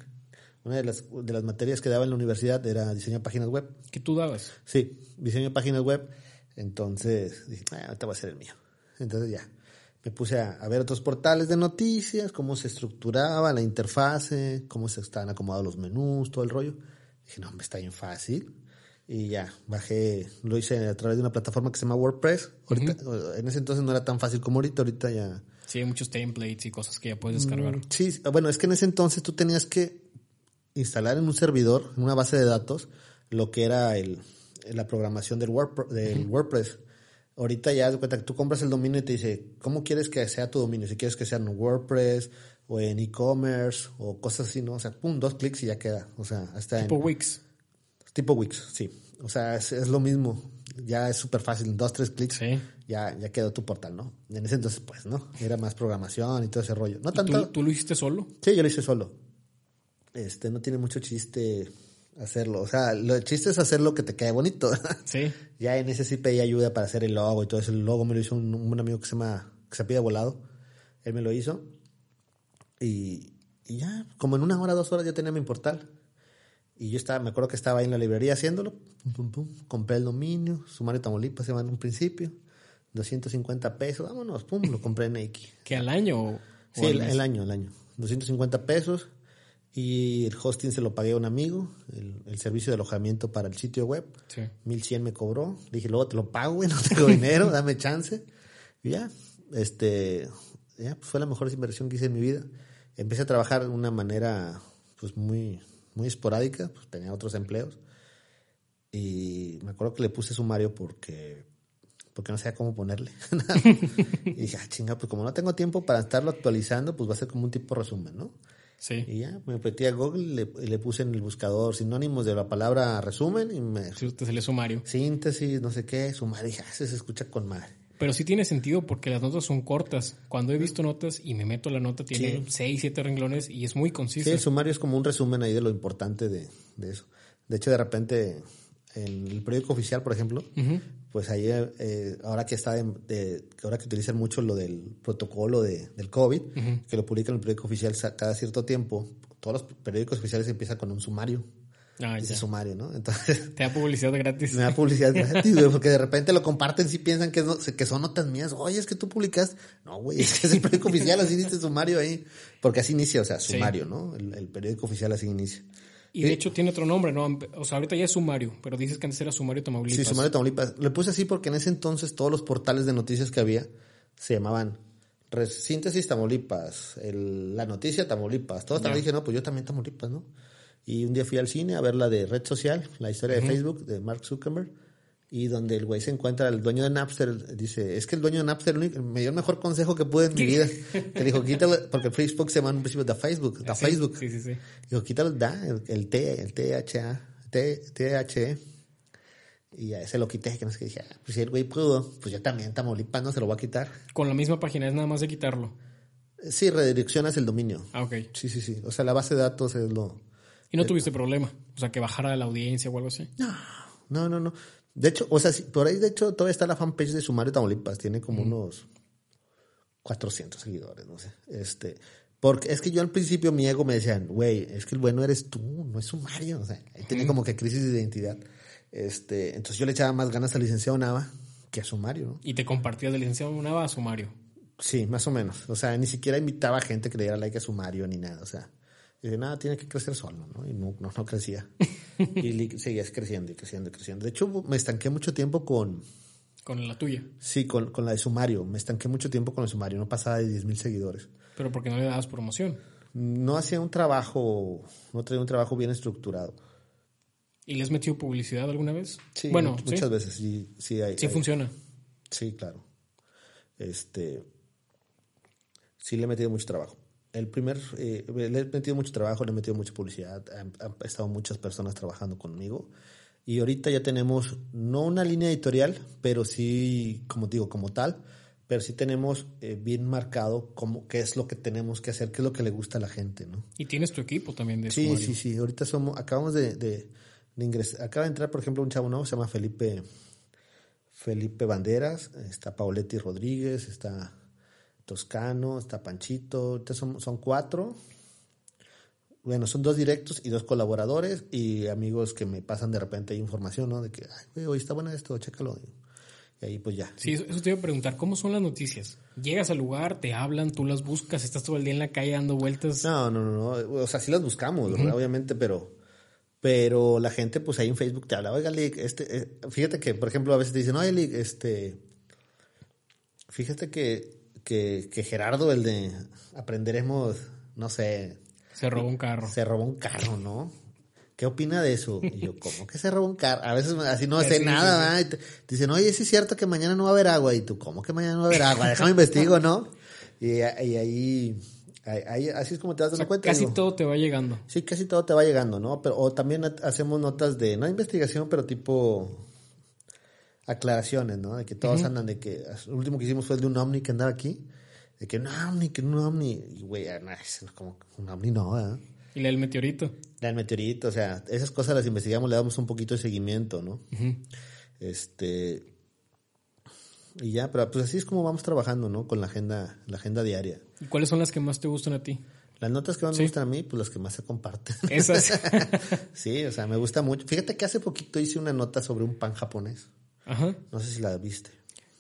Una de las, de las materias que daba en la universidad era diseño de páginas web. ¿Qué tú dabas? Sí, diseño de páginas web. Entonces dije, ah, ahorita va a ser el mío. Entonces ya, me puse a, a, ver otros portales de noticias, cómo se estructuraba la interfase, cómo se estaban acomodados los menús, todo el rollo. Dije, no, me está bien fácil. Y ya, bajé, lo hice a través de una plataforma que se llama WordPress. Ahorita, uh -huh. En ese entonces no era tan fácil como ahorita, ahorita ya... Sí, hay muchos templates y cosas que ya puedes descargar. Mm, sí, bueno, es que en ese entonces tú tenías que instalar en un servidor, en una base de datos, lo que era el, la programación del, Word, del. WordPress. Ahorita ya das cuenta que tú compras el dominio y te dice, ¿cómo quieres que sea tu dominio? Si quieres que sea en WordPress o en e-commerce o cosas así, ¿no? O sea, pum, dos clics y ya queda. O sea, hasta Tipo en, Wix. Tipo Wix, sí. O sea, es, es lo mismo. Ya es súper fácil. Dos, tres clics. Sí. Ya, ya quedó tu portal, ¿no? En ese entonces, pues, ¿no? Era más programación y todo ese rollo. No tanto. ¿Tú, ¿Tú, lo hiciste solo? Sí, yo lo hice solo. Este, no tiene mucho chiste hacerlo. O sea, lo chiste es hacer lo que te quede bonito. Sí. Ya en ese sí pedí ayuda para hacer el logo y todo eso. El logo me lo hizo un, un amigo que se llama, que se pide volado. Él me lo hizo. Y, y, ya, como en una hora, dos horas ya tenía mi portal. Y yo estaba, me acuerdo que estaba ahí en la librería haciéndolo. Pum, pum, pum. Compré el dominio, Sumario Tamaulipas se en un principio. 250 pesos, vámonos, pum, lo compré en X. ¿Que al año o, Sí, el, el, año, el año. 250 pesos. Y el hosting se lo pagué a un amigo, el, el, servicio de alojamiento para el sitio web. Sí. 1100 me cobró. Dije, luego te lo pago, güey, no tengo dinero, dame chance. Y ya, este, ya, pues fue la mejor inversión que hice en mi vida. Empecé a trabajar de una manera, pues muy, muy esporádica, pues tenía otros empleos. Y me acuerdo que le puse sumario porque, porque no sabía cómo ponerle. y dije, ah, chinga, pues como no tengo tiempo para estarlo actualizando, pues va a ser como un tipo resumen, ¿no? Sí. Y ya, me metí a Google y le, y le, puse en el buscador sinónimos de la palabra resumen y me... Sí, te salió sumario. Síntesis, no sé qué, sumario. Y dije, ah, se escucha con madre. Pero sí tiene sentido porque las notas son cortas. Cuando he visto notas y me meto la nota, tiene sí. seis, siete renglones y es muy conciso. Sí, el sumario es como un resumen ahí de lo importante de, de eso. De hecho, de repente, en el periódico oficial, por ejemplo, uh -huh. pues ahí, eh, ahora que está de, de, ahora que utilizan mucho lo del protocolo de, del COVID, uh -huh. que lo publican en el periódico oficial cada cierto tiempo, todos los periódicos oficiales empiezan con un sumario. Ah, ese sumario, ¿no? Entonces. Te da publicidad gratis. Me da publicidad gratis, güey, porque de repente lo comparten si piensan que, no, que son notas mías. Oye, es que tú publicas. No, güey, es que es el periódico oficial, así dice sumario ahí. Porque así inicia, o sea, sumario, sí. ¿no? El, el, periódico oficial así inicia. Y de hecho tiene otro nombre, ¿no? O sea, ahorita ya es sumario, pero dices que antes era sumario Tamaulipas. Sí, sumario Tamaulipas. Le puse así porque en ese entonces todos los portales de noticias que había se llamaban Síntesis Tamaulipas, el, la noticia Tamaulipas. Todos también dije, no, pues yo también Tamaulipas, ¿no? Y un día fui al cine a ver la de red social, la historia uh -huh. de Facebook de Mark Zuckerberg. y donde el güey se encuentra, el dueño de Napster, dice, es que el dueño de Napster me dio el mejor consejo que pude en mi vida. Que dijo, quítale, porque Facebook se llama en un principio de Facebook, de Facebook. Sí, sí, sí. Dijo, quítale da, el, el T, el THA, T, THE. Y ya se lo quité, que no sé qué dije, ah, pues si el güey pudo, pues yo también, Tamaulipas, no se lo voy a quitar. Con la misma página, es nada más de quitarlo. Sí, redireccionas el dominio. Ah, ok. Sí, sí, sí. O sea, la base de datos es lo... ¿Y no tuviste problema? O sea, que bajara la audiencia o algo así. No, no, no, no. De hecho, o sea, por ahí de hecho todavía está la fanpage de Sumario Tamaulipas, tiene como unos 400 seguidores, no sé. Este, porque es que yo al principio mi ego me decían, güey, es que el bueno eres tú, no es Sumario, o sea, ahí tenía como que crisis de identidad. Este, entonces yo le echaba más ganas al licenciado Nava que a Sumario, ¿no? Y te compartías del licenciado Nava a Sumario. Sí, más o menos. O sea, ni siquiera invitaba a gente que le diera like a Sumario ni nada, o sea, y dije, nada, tiene que crecer solo, ¿no? Y no, no, no crecía. y seguías creciendo y creciendo y creciendo. De hecho, me estanqué mucho tiempo con... Con la tuya. Sí, con, con la de Sumario. Me estanqué mucho tiempo con el Sumario. No pasaba de 10 mil seguidores. Pero porque no le dabas promoción. No hacía un trabajo, no traía un trabajo bien estructurado. ¿Y le has metido publicidad alguna vez? Sí, bueno, muchas ¿sí? veces. Sí, sí, hay, Sí hay- funciona. Sí, claro. Este. Sí, le he metido mucho trabajo. El primer. eh, le he metido mucho trabajo, le he metido mucha publicidad. Han, han estado muchas personas trabajando conmigo. Y ahorita ya tenemos, no una línea editorial, pero sí, como digo, como tal, pero sí tenemos eh, bien marcado cómo, qué es lo que tenemos que hacer, qué es lo que le gusta a la gente, ¿no? Y tienes tu equipo también de Sí, sí, sí. Ahorita somos, acabamos de, de, de ingresar, acaba de entrar, por ejemplo, un chavo nuevo, se llama Felipe, Felipe Banderas, está Pauletti Rodríguez, está Toscano, está Panchito, son, son cuatro. Bueno, son dos directos y dos colaboradores y amigos que me pasan de repente información, ¿no? De que, ay, güey, hoy está bueno esto, chécalo. Y ahí pues ya. Sí, eso, te iba a preguntar. ¿Cómo son las noticias? Llegas al lugar, te hablan, tú las buscas, estás todo el día en la calle dando vueltas. No, no, no, no. O sea, sí las buscamos, obviamente, pero, pero la gente, pues ahí en Facebook te habla, oiga, Lick, este, eh, fíjate que, por ejemplo, a veces te dicen, oye, Lick, este, fíjate que, que, que Gerardo, el de Aprenderemos, no sé, Se robó un carro. se robó un carro, ¿no? ¿Qué opina de eso? Y yo, ¿cómo que se robó un carro? A veces así no Sí, sé sí, nada, sí. ¿verdad? Y te, te dicen, oye, sí es cierto que mañana no va a haber agua. Y tú, ¿cómo que mañana no va a haber agua? Déjame investigo, ¿no? Y, y ahí, ahí- así es como te das O sea, cuenta. casi digo. todo te va llegando. Sí, casi todo te va llegando, ¿no? Pero, o también ha- hacemos notas de, no investigación, pero tipo aclaraciones, ¿no? De que todos andan de que, el último que hicimos fue el de un ovni que andaba aquí, de que un ovni, que un ovni, y güey, ah, no, es como un ovni no, ¿verdad? Y la del meteorito. La del meteorito, o sea, esas cosas las investigamos, le damos un poquito de seguimiento, ¿no? Este, y ya, pero pues así es como vamos trabajando, ¿no? Con la agenda, la agenda diaria. ¿Y cuáles son las que más te gustan a ti? Las notas que más Sí. me gustan a mí, pues las que más se comparten. Esas. Sí, o sea, me gusta mucho. Fíjate que hace poquito hice una nota sobre un pan japonés. Ajá. No sé si la viste.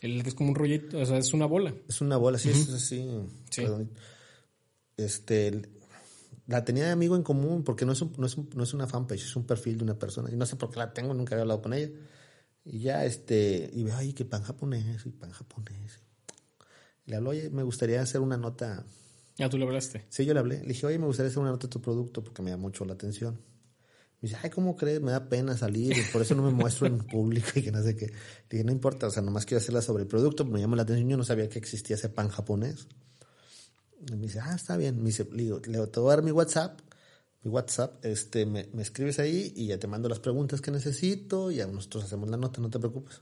El es como un rollito, o sea, es una bola. Es una bola, sí, es así. Sí. Este, la tenía de amigo en común porque no es, un- no, es un- no es una fanpage, es un perfil de una persona. Y no sé por qué la tengo, nunca había hablado con ella. Y ya, este, y veo, ay, que pan japonés, y pan japonés. Y le hablo, oye, me gustaría hacer una nota. Ya tú lo hablaste. Sí, yo le hablé. Le dije, oye, me gustaría hacer una nota de tu producto porque me da mucho la atención. Me dice, ay, ¿cómo crees? Me da pena salir, por eso no me muestro en público y que no sé qué. Le dije, no importa, o sea, nomás quiero hacerla sobre el producto, me llama la atención, yo no sabía que existía ese pan japonés. Y me dice, ah, está bien. Me dice, le digo, le te voy a dar mi WhatsApp, mi WhatsApp, este, me, me escribes ahí y ya te mando las preguntas que necesito y ya nosotros hacemos la nota, no te preocupes.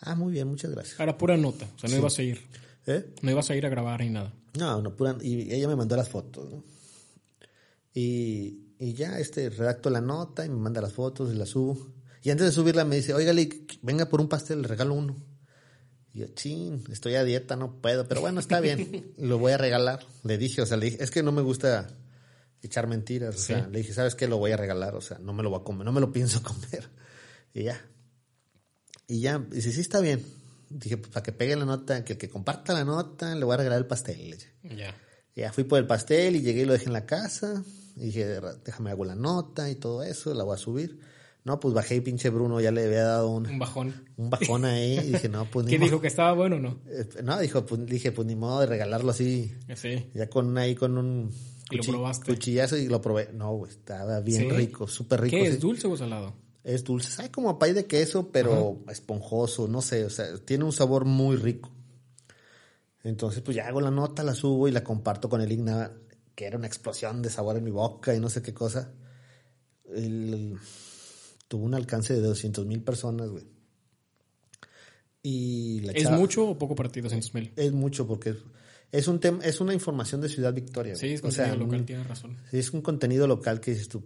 Ah, muy bien, muchas gracias. Era pura nota, o sea, no ibas a ir. ¿Eh? No ibas a ir a grabar ni nada. No, no, pura, y ella me mandó las fotos, ¿no? Y, y ya, este, redacto la nota y me manda las fotos y las subo. Y antes de subirla me dice, oiga, Lick, venga por un pastel, le regalo uno. Y yo, chin, estoy a dieta, no puedo, pero bueno, está bien, lo voy a regalar. Le dije, o sea, le dije, es que no me gusta echar mentiras, o Sí. sea, le dije, ¿sabes qué? Lo voy a regalar, o sea, no me lo voy a comer, no me lo pienso comer. Y ya. Y ya, dice, sí, está bien. Dije, pues para que pegue la nota, que el que comparta la nota, le voy a regalar el pastel. Ya. Ya fui por el pastel y llegué y lo dejé en la casa. Y dije, déjame hago la nota y todo eso, la voy a subir. No, pues bajé y pinche Bruno ya le había dado un, Un bajón. un bajón ahí. Y dije, no, pues ni ¿Qué modo. dijo? ¿Que estaba bueno o no? Eh, No, dijo, pues, dije, pues ni modo de regalarlo así. Sí. Ya con ahí con un ¿Y lo probaste? cuchillazo y lo probé. No, güey, estaba bien ¿Sí? rico, súper rico. ¿Qué sí. es? ¿Dulce o salado? Es dulce, sabe como a pay de queso, pero esponjoso, no sé, o sea, tiene un sabor muy rico. Entonces, pues ya hago la nota, la subo y la comparto con el Igna, que era una explosión de sabor en mi boca y no sé qué cosa. El- tuvo un alcance de 200 mil personas, güey. Y la ¿Es chava- mucho o poco para ti 200 mil? Es mucho porque es, es un tema, es una información de Ciudad Victoria. Sí, es o sea, contenido local, un- tienes razón. es un contenido local que dices tú,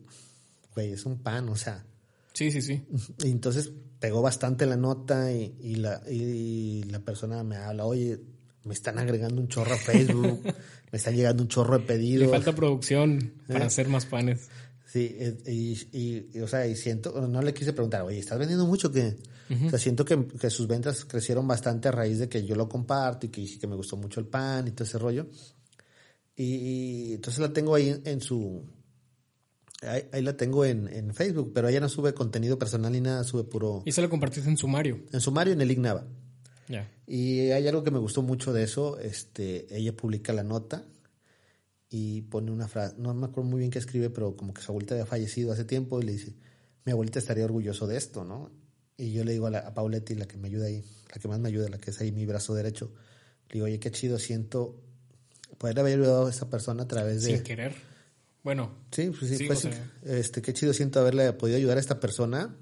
güey, es un pan, o sea. Sí, sí, sí. Y entonces pegó bastante la nota y, y la, y la persona me habla, oye, me están agregando un chorro a Facebook, me están llegando un chorro de Le pedidos. falta producción para ¿Eh? hacer más panes. Sí, eh, y, y- y, o sea, y siento, no le quise preguntar, oye, ¿estás vendiendo mucho? que O sea, siento que, que sus ventas crecieron bastante a raíz de que yo lo comparto y que dije que me gustó mucho el pan y todo ese rollo. Y, y entonces la tengo ahí en su... Ahí, ahí la tengo en, en Facebook, pero ella no sube contenido personal ni nada, sube puro... Y se lo compartiste en sumario. En sumario en el Ignava. Y hay algo que me gustó mucho de eso, este, ella publica la nota y pone una frase, no me acuerdo muy bien qué escribe, pero como que su abuelita había fallecido hace tiempo y le dice, mi abuelita estaría orgulloso de esto, ¿no? Y yo le digo a, la, a Pauletti, la que me ayuda ahí, la que más me ayuda, la que es ahí mi brazo derecho, le digo, oye, qué chido siento poder haber ayudado a esa persona a través de... Sin querer. Bueno, Sí, pues sí, Sí, pues o sea- este, qué chido siento haberle podido ayudar a esta persona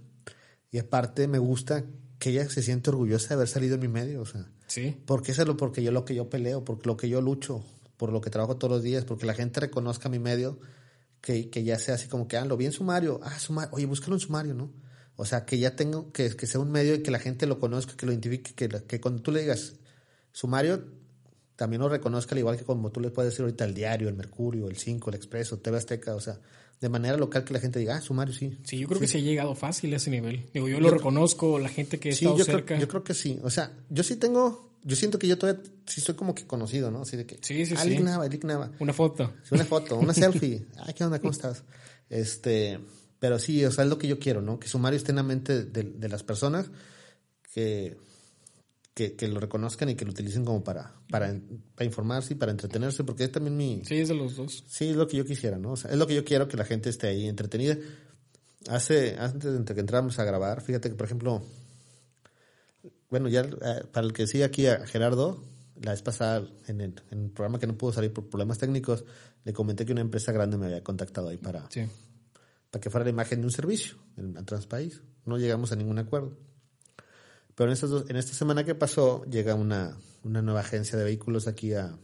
y aparte me gusta que ella se siente orgullosa de haber salido en mi medio, o sea... sí. Porque eso es lo porque yo lo que yo peleo, por lo que yo lucho, por lo que trabajo todos los días, porque la gente reconozca mi medio, que, que ya sea así como que, ah, lo vi en sumario, ah, sumario, oye, búscalo en sumario, ¿no? O sea, que ya tengo, que, que sea un medio y que la gente lo conozca, que lo identifique, que, que cuando tú le digas sumario, también lo reconozca, al igual que como tú le puedes decir ahorita el diario, el Mercurio, el 5, el Expreso, TV Azteca, o sea, de manera local que la gente diga, ah, sumario, sí. Sí, yo creo que se ha llegado fácil a ese nivel. Digo, yo lo reconozco, la gente que ha Sí, estado yo cerca. creo, yo creo que sí. O sea, yo sí tengo, yo siento que yo todavía sí soy como que conocido, ¿no? Así de que, Sí, sí, ah, sí. Una foto. Sí, una foto, una selfie. Ay, ¿qué onda? ¿Cómo estás? Este, pero sí, o sea, es lo que yo quiero, ¿no? Que Sumario esté en la mente de, de las personas que, que, que lo reconozcan y que lo utilicen como para, para, para informarse y para entretenerse, porque es también mi, Sí, es de los dos. Sí, es lo que yo quisiera, ¿no? O sea, es lo que yo quiero que la gente esté ahí entretenida. Hace, antes de que entráramos a grabar, fíjate que, por ejemplo, bueno, ya eh, para el que sigue aquí a Gerardo, la vez pasada en el, en el programa que no pudo salir por problemas técnicos, le comenté que una empresa grande me había contactado ahí para, Sí. para que fuera la imagen de un servicio en, en Transpaís. No llegamos a ningún acuerdo. Pero en, dos- en esta semana que pasó, llega una, una nueva agencia de vehículos aquí a,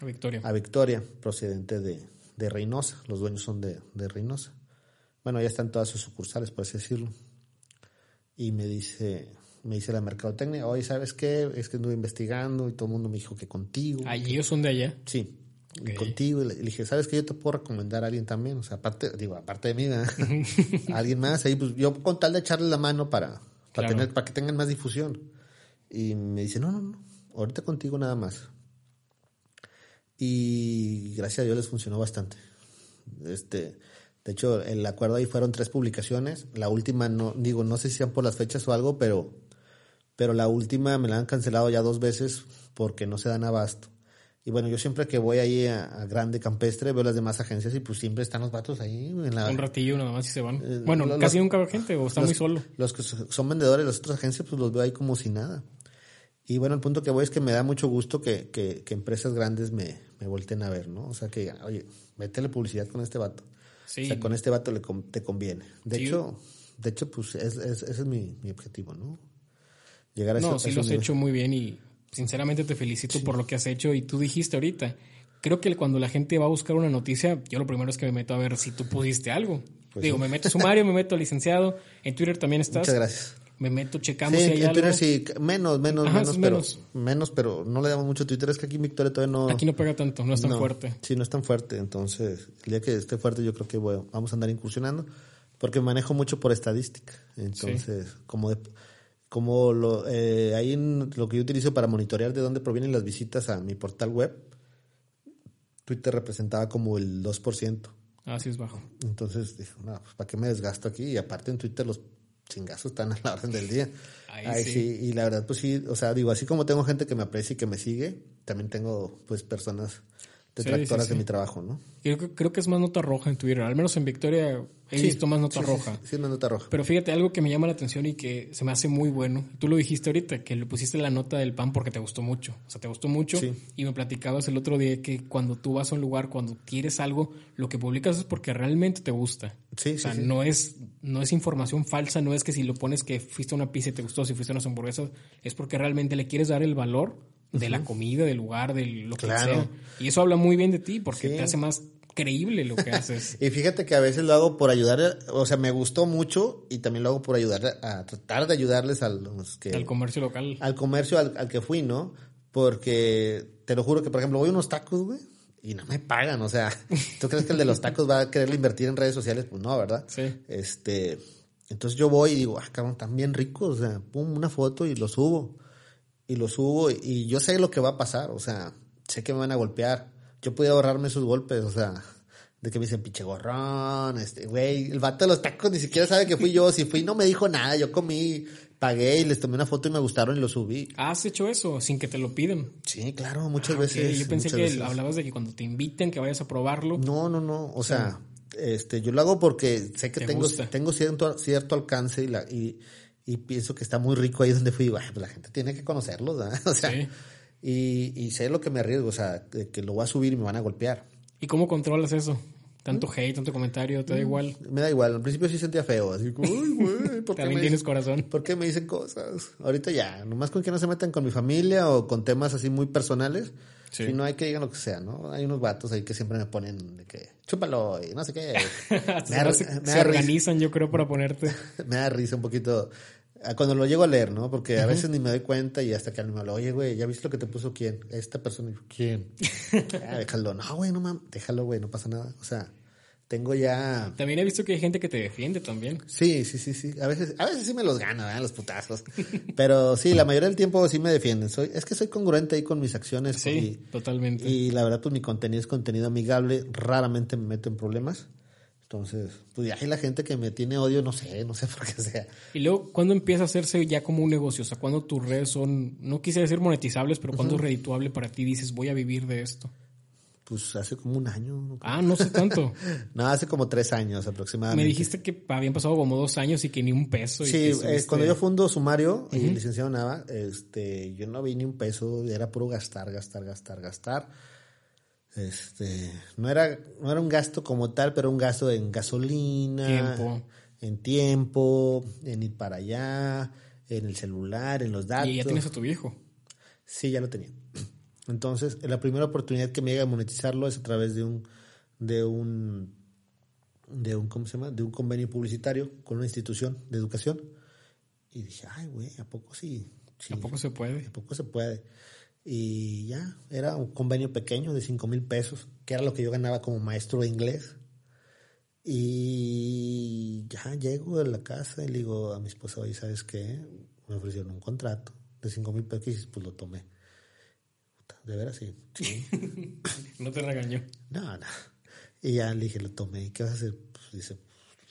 A Victoria. a Victoria, procedente de, de Reynosa. Los dueños son de, de Reynosa. Bueno, ya están todas sus sucursales, por así decirlo. Y me dice, me dice la mercadotecnia, oye, ¿sabes qué? Es que anduve investigando y todo el mundo me dijo que contigo. Ah, ¿y ellos son de allá. Sí. Y Ok. contigo, y le dije, ¿sabes qué? Yo te puedo recomendar a alguien también. O sea, aparte, digo, aparte de mí. A alguien más. Ahí, pues yo con tal de echarle la mano para, para, Claro. tener, para que tengan más difusión. Y me dice, no, no, no, ahorita contigo nada más. Y gracias a Dios les funcionó bastante. Este, de hecho, el acuerdo ahí fueron tres publicaciones. La última, no, digo, no sé si sean por las fechas o algo, pero, pero la última me la han cancelado ya dos veces porque no se dan abasto. Y bueno, yo siempre que voy ahí a, a Grande Campestre veo las demás agencias y pues siempre están los vatos ahí en la... Un ratillo nada más y se van. Eh, bueno, los- casi los- nunca va gente o está los- muy solo. Los que so- son vendedores de las otras agencias, pues los veo ahí como si nada. Y bueno, el punto que voy es que me da mucho gusto que, que, que empresas grandes me, me volteen a ver, ¿no? O sea, que oye, métele publicidad con este vato. Sí. O sea, con este vato le te conviene. De Sí. hecho, de hecho, pues es, es- ese es mi, mi objetivo, ¿no? Llegar a No, ese- sí a lo ese has nivel. hecho muy bien y sinceramente te felicito por lo que has hecho y tú dijiste ahorita. Creo que cuando la gente va a buscar una noticia, yo lo primero es que me meto a ver si tú pusiste algo. Pues Digo, sí. me meto a sumario, me meto a licenciado. En Twitter también estás. Muchas gracias. Me meto, checamos Sí, si hay en Twitter algo. sí, menos, menos, Ajá, menos, pero, menos. menos. pero no le damos mucho Twitter. Es que aquí en Victoria todavía no. Aquí no pega tanto, no es tan No, fuerte. Sí, no es tan fuerte. Entonces, el día que esté fuerte, yo creo que bueno, vamos a andar incursionando. Porque manejo mucho por estadística. Entonces, como de- como lo, eh, ahí en lo que yo utilizo para monitorear de dónde provienen las visitas a mi portal web, Twitter representaba como el 2%. Así es bajo. Entonces dije, no, pues ¿para qué me desgasto aquí? Y aparte en Twitter los chingazos están a la orden del día. Ahí Ahí sí. sí. Y la verdad, pues sí, o sea, digo, así como tengo gente que me aprecia y que me sigue, también tengo pues personas detractoras de mi trabajo, ¿no? Creo, creo que es más nota roja en Twitter. Al menos en Victoria he visto más nota roja. Sí, más nota roja. Pero fíjate, algo que me llama la atención y que se me hace muy bueno. Tú lo dijiste ahorita, que le pusiste la nota del pan porque te gustó mucho. O sea, te gustó mucho. Y me platicabas el otro día que cuando tú vas a un lugar, cuando quieres algo, lo que publicas es porque realmente te gusta. Sí, o sea, no es, no es información falsa, no es que si lo pones que fuiste a una pizza y te gustó, si fuiste a unas hamburguesas, es porque realmente le quieres dar el valor de la comida, del lugar, de lo que sea. Y eso habla muy bien de ti porque te hace más creíble lo que haces. y fíjate que a veces lo hago por ayudar, o sea, me gustó mucho y también lo hago por ayudar a tratar de ayudarles a los que... Al comercio local. Al comercio al, que fui, ¿no? Porque te lo juro que, por ejemplo, voy a unos tacos, güey, y no me pagan, o sea, ¿tú crees que el de los tacos va a querer invertir en redes sociales? Pues no, ¿verdad? Sí. Este, entonces yo voy y digo, ah, cabrón, están bien ricos, o sea, pum, una foto y lo subo y lo subo y yo sé lo que va a pasar, o sea, sé que me van a golpear. Yo podía ahorrarme esos golpes, o sea, de que me dicen pinche gorrón, este, güey, el vato de los tacos ni siquiera sabe que fui yo, si fui no me dijo nada, yo comí, pagué y les tomé una foto y me gustaron y lo subí. ¿Has hecho eso sin que te lo piden? Sí, claro, muchas ah, veces. Yo pensé que hablabas de que cuando te inviten que vayas a probarlo. No, no, no, o sea, este, yo lo hago porque sé que tengo, tengo cierto, cierto alcance y la, y, y pienso que está muy rico ahí donde fui. Bueno, pues la gente tiene que conocerlo, ¿verdad? O sea, y, y, sé lo que me arriesgo, o sea, que lo voy a subir y me van a golpear. ¿Y cómo controlas eso? Tanto hate, tanto comentario, ¿te da mm, igual? Me da igual. Al principio sí sentía feo, así como, uy, güey, ¿por También tienes corazón. ¿Por qué me dicen cosas? Ahorita ya, nomás con que no se metan con mi familia o con temas así muy personales. Si no hay que digan lo que sea, ¿no? Hay unos vatos ahí que siempre me ponen de que chúpalo y no sé qué. me se, organizan, yo creo, para ponerte. me da risa un poquito cuando lo llego a leer, ¿no? Porque a veces ni me doy cuenta y hasta que alguien me habla, oye, güey, ¿ya viste lo que te puso quién? Esta persona. ¿Quién? ah, déjalo. No, güey, no mames. Déjalo, güey, no pasa nada. O sea, tengo ya... También he visto que hay gente que te defiende también. Sí, sí, sí, sí. A veces, a veces sí me los gano, ¿verdad? Los putazos. Pero sí, la mayoría del tiempo sí me defienden. Soy, es que soy congruente ahí con mis acciones. Sí, totalmente. Y la verdad, pues mi contenido es contenido amigable. Raramente me meto en problemas. Entonces, pues ya hay la gente que me tiene odio, no sé, no sé por qué sea. Y luego, ¿cuándo empieza a hacerse ya como un negocio? O sea, cuando tus redes son, no quise decir monetizables, pero cuando es redituable para ti dices, voy a vivir de esto? Pues hace como un año. Ah, no sé tanto. no, hace como tres años aproximadamente. Me dijiste que habían pasado como dos años y que ni un peso. Sí, eh, cuando yo fundo Sumario y licenciado Nava, este, yo no vi ni un peso, era puro gastar, gastar, gastar, gastar este, no era, no era un gasto como tal, pero un gasto en gasolina, en tiempo, en ir para allá, en el celular, en los datos. ¿Y ya tienes a tu viejo? Sí, ya lo tenía. Entonces, la primera oportunidad que me llega a monetizarlo es a través de un, de un, de un, ¿cómo se llama? De un convenio publicitario con una institución de educación. Y dije, ay, güey, ¿a poco sí? ¿A poco se puede? ¿A poco se puede? Y ya, era un convenio pequeño de 5 mil pesos, que era lo que yo ganaba como maestro de inglés. Y ya llego a la casa y le digo a mi esposa, oye, ¿sabes qué? Me ofrecieron un contrato de 5 mil pesos y pues lo tomé. De veras, sí. no te regañó. No, no. Y ya le dije, lo tomé. ¿Y qué vas a hacer? Pues dice,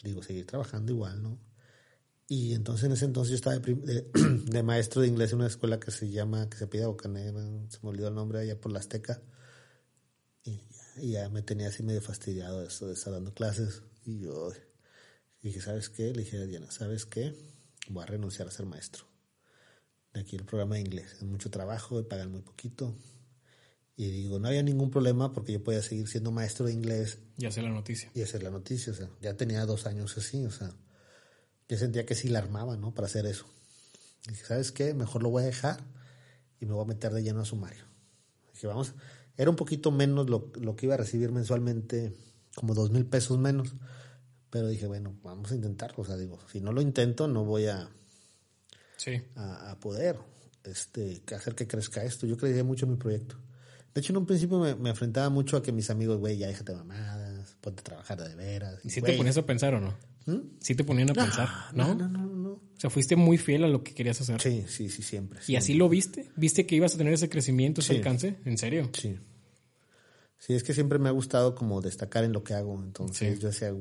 digo, seguir trabajando igual, ¿no? Y entonces en ese entonces yo estaba de, maestro de inglés en una escuela que se llama, que se pide Bocanera, se me olvidó el nombre, allá por la Azteca. Y, ya me tenía así medio fastidiado eso de estar dando clases. Y yo dije, ¿sabes qué? Le dije a Diana, ¿sabes qué? Voy a renunciar a ser maestro. De aquí el programa de inglés. Es mucho trabajo, y pagan muy poquito. Y digo, no había ningún problema porque yo podía seguir siendo maestro de inglés. Y hacer la noticia. Y hacer la noticia, o sea, ya tenía dos años así, o sea yo sentía que sí la armaba, ¿no? Para hacer eso. dije, ¿sabes qué? Mejor lo voy a dejar y me voy a meter de lleno a sumario. Dije, vamos, era un poquito menos lo, que iba a recibir mensualmente, como dos mil pesos menos. Pero dije, bueno, vamos a intentarlo. O sea, digo, si no lo intento, no voy a, a, poder este, hacer que crezca esto. Yo creía mucho en mi proyecto. De hecho, en un principio me, enfrentaba mucho a que mis amigos, güey, ya déjate mamadas, ponte a trabajar de veras. ¿Y si te ponías a pensar o no? ¿Mm? Sí te ponían a pensar, ¿no? No, no, no, O sea, fuiste muy fiel a lo que querías hacer. Sí, sí, sí, siempre. ¿Y así lo viste? ¿Viste que ibas a tener ese crecimiento, ese alcance? ¿En serio? Sí. Sí, es que siempre me ha gustado como destacar en lo que hago. Entonces yo decía,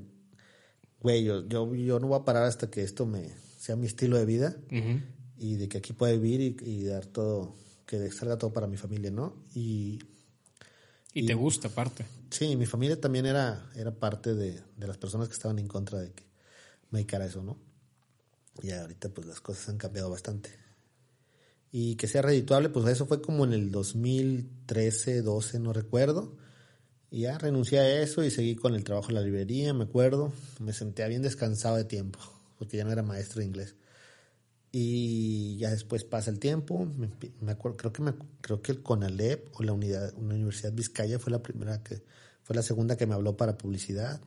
güey, yo, yo, no voy a parar hasta que esto me sea mi estilo de vida y de que aquí pueda vivir y, dar todo, que salga todo para mi familia, ¿no? Y, Y, te gusta, aparte. Sí, mi familia también era, era parte de, de, las personas que estaban en contra de que me dedicara a eso, ¿no? Y ahorita pues las cosas han cambiado bastante. Y que sea redituable, pues eso fue como en el 2013, 12, no recuerdo. Y ya renuncié a eso y seguí con el trabajo en la librería, me acuerdo. Me sentía bien descansado de tiempo, porque ya no era maestro de inglés. Y ya después pasa el tiempo, me, acuerdo, creo que me, creo que el CONALEP o la unidad, una Universidad Vizcaya fue la primera que, fue la segunda que me habló para publicidad.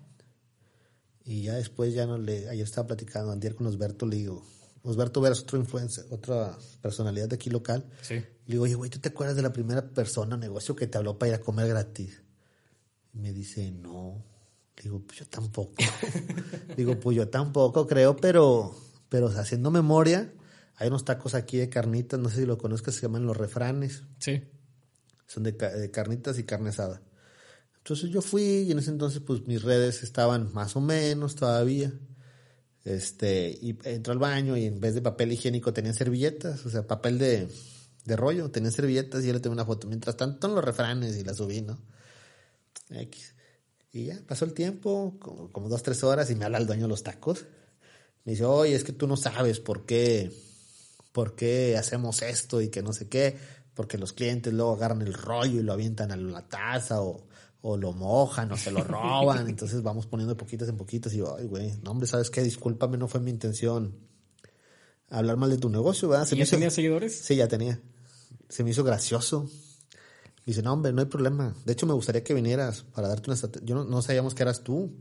Y ya después ya no le, ayer estaba platicando, antier con Osberto, le digo, Osberto Veras, otro influencer, otra personalidad de aquí local. Sí. Le digo, oye, güey, ¿tú te acuerdas de la primera persona, negocio que te habló para ir a comer gratis? Y me dice, no. Digo, pues yo tampoco. digo, pues yo tampoco creo, pero pero haciendo memoria, hay unos tacos aquí de carnitas, no sé si lo conozcas, se llaman los refranes. Sí. Son de, carnitas y carne asada. Entonces yo fui y en ese entonces pues mis redes estaban más o menos todavía. Este, y entró al baño y en vez de papel higiénico tenían servilletas, o sea, papel de, de rollo, tenían servilletas y yo le tomé una foto. Mientras tanto, en los refranes y la subí, ¿no? X. Y ya, pasó el tiempo, como, como dos, tres horas y me habla el dueño de los tacos. Me dice, oye, es que tú no sabes por qué, por qué hacemos esto y que no sé qué, porque los clientes luego agarran el rollo y lo avientan a la taza o, o lo mojan o se lo roban, entonces vamos poniendo poquitas en poquitas y yo, ay, güey, no, hombre, ¿sabes qué? Discúlpame, no fue mi intención hablar mal de tu negocio, ¿verdad? ¿Ya tenía seguidores? Sí, ya tenía. Se me hizo gracioso. Dice, no, hombre, no hay problema. De hecho, me gustaría que vinieras para darte una... Yo no, no sabíamos que eras tú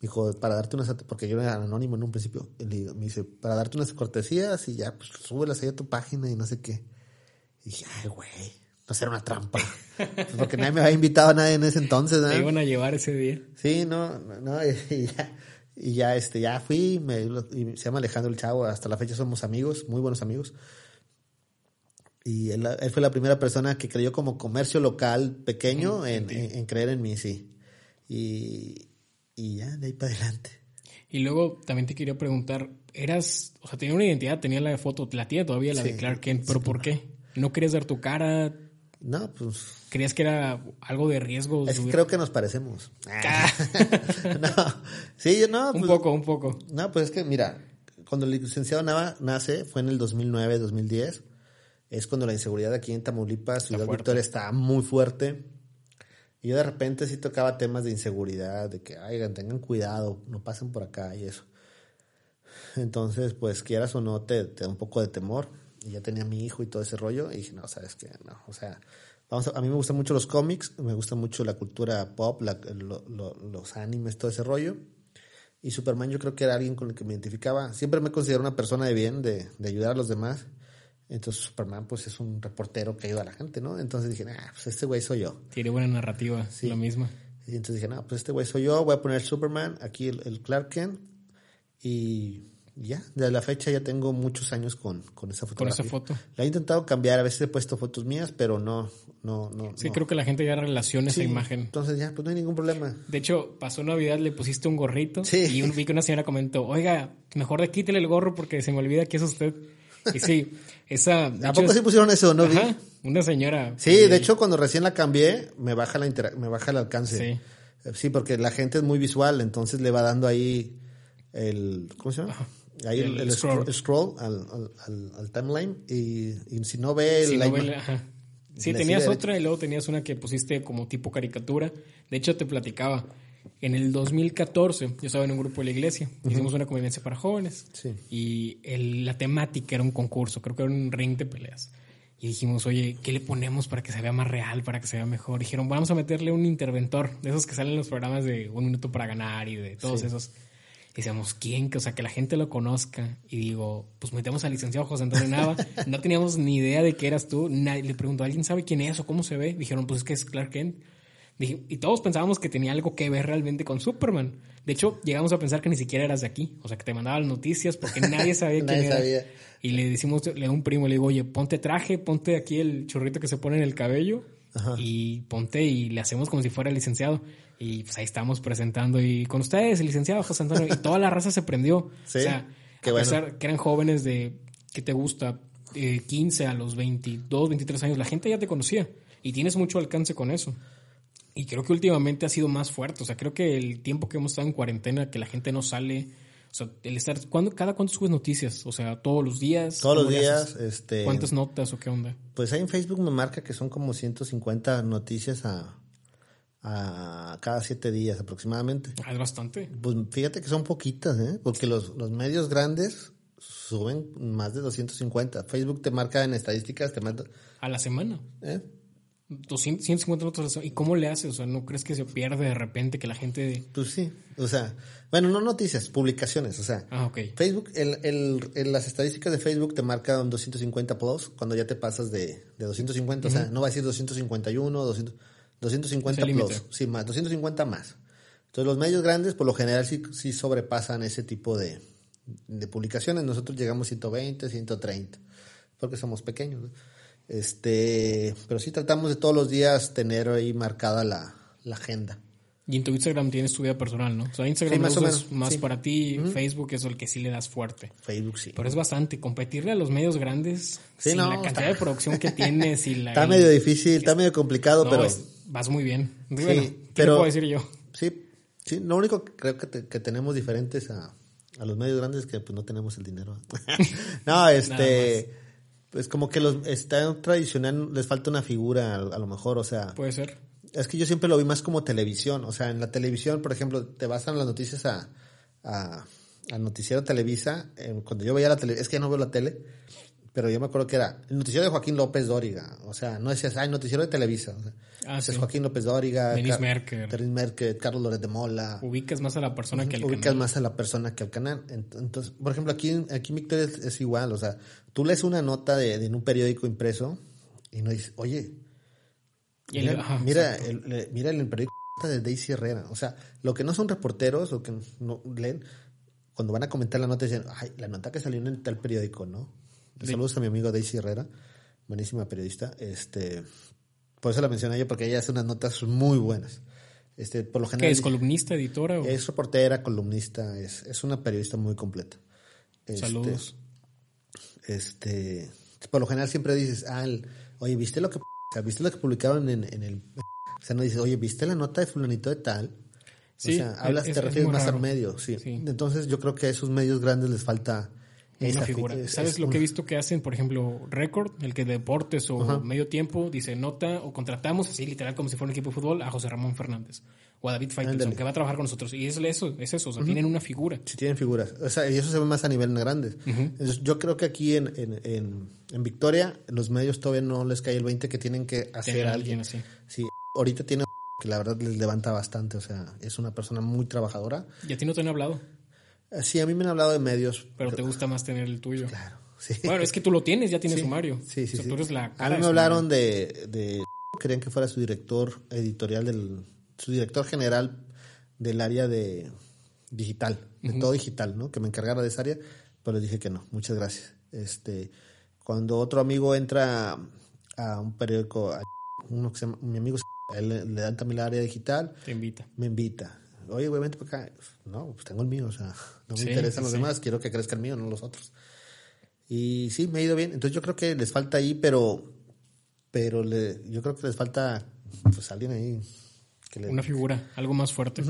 dijo, para darte unas, porque yo era anónimo en un principio, me dice, para darte unas cortesías y ya, pues súbelas ahí a tu página y no sé qué. Y dije, ay, güey, no será una trampa. porque nadie me había invitado a nadie en ese entonces. ¿no? iban a llevar ese día. Sí, no, no, y ya, y ya, este, ya fui, me, y se llama Alejandro el Chavo, hasta la fecha somos amigos, muy buenos amigos. Y él, él fue la primera persona que creyó como comercio local pequeño en, en creer en mí, sí. Y, y ya, de ahí para adelante. Y luego también te quería preguntar, eras, o sea, tenía una identidad, tenía la foto, la tía todavía, la de Clark Kent, pero ¿por qué? ¿No querías dar tu cara? No, pues... ¿Creías que era algo de riesgo? Es que creo que nos parecemos. Ah. no, sí, yo no. un pues, poco, un poco. No, pues es que, mira, cuando el licenciado Nava nace, fue en el 2009, 2010, es cuando la inseguridad aquí en Tamaulipas, Ciudad Victoria, está muy fuerte y yo de repente sí tocaba temas de inseguridad, de que, oigan, tengan cuidado, no pasen por acá y eso. Entonces, pues quieras o no, te, te da un poco de temor. Y ya tenía mi hijo y todo ese rollo. Y dije, no, sabes que no. O sea, vamos a, mí me gustan mucho los cómics, me gusta mucho la cultura pop, los animes, todo ese rollo. Y Superman yo creo que era alguien con el que me identificaba. Siempre me considero una persona de bien, de, de ayudar a los demás. Entonces Superman pues es un reportero que ayuda a la gente, ¿no? Entonces dije, ah, pues este güey soy yo. Tiene buena narrativa, sí. lo mismo. Y entonces dije, no, pues este güey soy yo, voy a poner Superman, aquí el, Clark Kent y ya, desde la fecha ya tengo muchos años con, con esa fotografía. Con esa foto. La he intentado cambiar, a veces he puesto fotos mías, pero no, no, no. Sí, creo que la gente ya relaciona esa imagen. Entonces ya, pues no hay ningún problema. De hecho, pasó Navidad, le pusiste un gorrito y un, vi que una señora comentó, oiga, mejor de quítele el gorro porque se me olvida que es usted. Y sí, esa... ¿A poco sí pusieron eso, no? Ajá, una señora. Sí, de hecho, cuando recién la cambié, me baja, la me baja el alcance. Sí. Sí, porque la gente es muy visual, entonces le va dando ahí el... ¿Cómo se llama? Ahí el, scroll, al, al, al, timeline y, si no ve... Si no ve ajá. Sí, tenías otra y luego tenías una que pusiste como tipo caricatura. De hecho, te platicaba en el 2014, yo estaba en un grupo de la iglesia, hicimos una convivencia para jóvenes y la temática era un concurso, creo que era un ring de peleas. Y dijimos, oye, ¿qué le ponemos para que se vea más real, para que se vea mejor? Dijeron, vamos a meterle un interventor, de esos que salen en los programas de Un Minuto para Ganar y de todos esos. Y decíamos, ¿quién? O sea, que la gente lo conozca. Y digo, pues metemos al licenciado José Antonio Nava. no teníamos ni idea de que eras tú. Nadie, le preguntó, ¿alguien sabe quién es o cómo se ve? Dijeron, pues es que es Clark Kent y todos pensábamos que tenía algo que ver realmente con Superman. De hecho, llegamos a pensar que ni siquiera eras de aquí. O sea, que te mandaban noticias porque nadie sabía quién era. Y le decimos, le a un primo, le digo, oye, ponte traje, ponte aquí el chorrito que se pone en el cabello y ponte y le hacemos como si fuera licenciado. Y pues ahí estamos presentando y con ustedes, el licenciado José Antonio. Y toda la raza se prendió. O sea, a pesar que eran jóvenes de, ¿qué te gusta? 15 a los 22, 23 años, la gente ya te conocía. Y tienes mucho alcance con eso. Y creo que últimamente ha sido más fuerte. O sea, creo que el tiempo que hemos estado en cuarentena, que la gente no sale. O sea, el estar. ¿cuándo, ¿Cada cuánto subes noticias? O sea, todos los días. Todos los ¿Cómo le días, este... ¿Cuántas notas o qué onda? Pues ahí en Facebook me marca que son como 150 noticias a, a cada siete días aproximadamente. Ah, es bastante. Pues fíjate que son poquitas, ¿eh? Porque los, los medios grandes suben más de 250. Facebook te marca en estadísticas, te manda... A la semana. ¿eh? 200, 150 notas a la semana. ¿Y cómo le haces? O sea, ¿no crees que se pierde de repente que la gente. Pues sí, o sea, bueno, no noticias, publicaciones, o sea, Ah, ok. Facebook, el, el, el- las estadísticas de Facebook te marcan 250 plus cuando ya te pasas de, de 250, o sea, no va a decir 251, 200, 250 Es el plus, límite. sí, más, 250 más. Entonces los medios grandes por lo general sí, sí sobrepasan ese tipo de, de publicaciones, nosotros llegamos a 120, 130, porque somos pequeños, ¿no? Este, pero sí tratamos de todos los días tener ahí marcada la, la agenda. Y en tu Instagram tienes tu vida personal, ¿no? O sea, Instagram Sí, más o menos, más sí. para ti, Facebook es el que sí le das fuerte. Facebook sí. Pero es bastante. Competirle a los medios grandes Sí, sin no, la cantidad está- de producción que tienes y la. Está medio difícil, está medio complicado, No, pero es- vas muy bien. Bueno, ¿qué pero- puedo decir yo? sí, sí, lo único que creo que, te- que tenemos diferentes a, a los medios grandes es que pues no tenemos el dinero. no, este, pues como que los está tradicional, les falta una figura a, a lo mejor, o sea, Puede ser. es que yo siempre lo vi más como televisión, o sea, en la televisión, por ejemplo, te basan las noticias a, a, al noticiero Televisa, eh, cuando yo veía la tele, es que ya no veo la tele, pero yo me acuerdo que era el noticiero de Joaquín López Dóriga, o sea, no decías, ay, noticiero de Televisa, o sea, Ah, es sí. Joaquín López Dóriga, Denis Car- Merker. Denis Merker, Carlos Loret de Mola, Ubicas más a la persona que al ubicas canal. más a la persona que al canal. Ent- Entonces, por ejemplo, aquí, aquí en Victoria es, es igual, o sea, tú lees una nota de, un periódico impreso y no dices, oye, Y el- Mira, ajá, mira, el, el- mira el periódico de Daisy Herrera. O sea, lo que no son reporteros o que no leen, cuando van a comentar la nota dicen, ay, la nota que salió en tal periódico, ¿no? De- Saludos a mi amigo Daisy Herrera, buenísima periodista. Este, por eso la mencioné yo, porque ella hace unas notas muy buenas. Este, por lo ¿Qué general es? ¿Columnista, editora? O? es reportera, columnista, es, es una periodista muy completa. Este, Saludos. Este, por lo general siempre dices, ah, el- oye, ¿viste lo que, ¿viste lo que publicaron en, en el, o sea, no dices, oye, ¿viste la nota de fulanito de tal? Sí, o sea, hablas, es- te es refieres más al medio, sí. Sí. Entonces yo creo que a esos medios grandes les falta una esa fi- figura. es- ¿Sabes es lo una- que he visto que hacen, por ejemplo, Record, el que de deportes o medio tiempo, dice nota o contratamos así literal como si fuera un equipo de fútbol a José Ramón Fernández o a David Faitelson, que va a trabajar con nosotros. Y es eso, es eso, o sea, tienen una figura. Sí tienen figuras. O sea, y eso se ve más a nivel grande. Entonces, yo creo que aquí en, en, en, en Victoria, los medios todavía no les cae el 20 que tienen que hacer Tener a alguien. así. Sí, ahorita tiene que la verdad les levanta bastante. O sea, es una persona muy trabajadora. Y a ti no te han hablado, Sí, a mí me han hablado de medios. pero te gusta más tener el tuyo. Claro, sí. Bueno, es que tú lo tienes, ya tienes Sí, sumario. Sí, sí, O sea, sí. tú eres la A mí me hablaron de, de... Querían que fuera su director editorial del... Su director general del área de digital, de todo digital, ¿no? Que me encargara de esa área, pero les dije que no, muchas gracias. Este, cuando otro amigo entra a un periódico, a uno que se llama, mi amigo, él le, le dan también la área digital, Te invita. me invita. Oye, güey, vente para acá. No, pues tengo el mío, o sea, no me Sí, interesan los sí. demás, quiero que crezca el mío, no los otros. Y sí, me ha ido bien. Entonces yo creo que les falta ahí, pero pero le, yo creo que les falta pues alguien ahí que le- Una figura, algo más fuerte.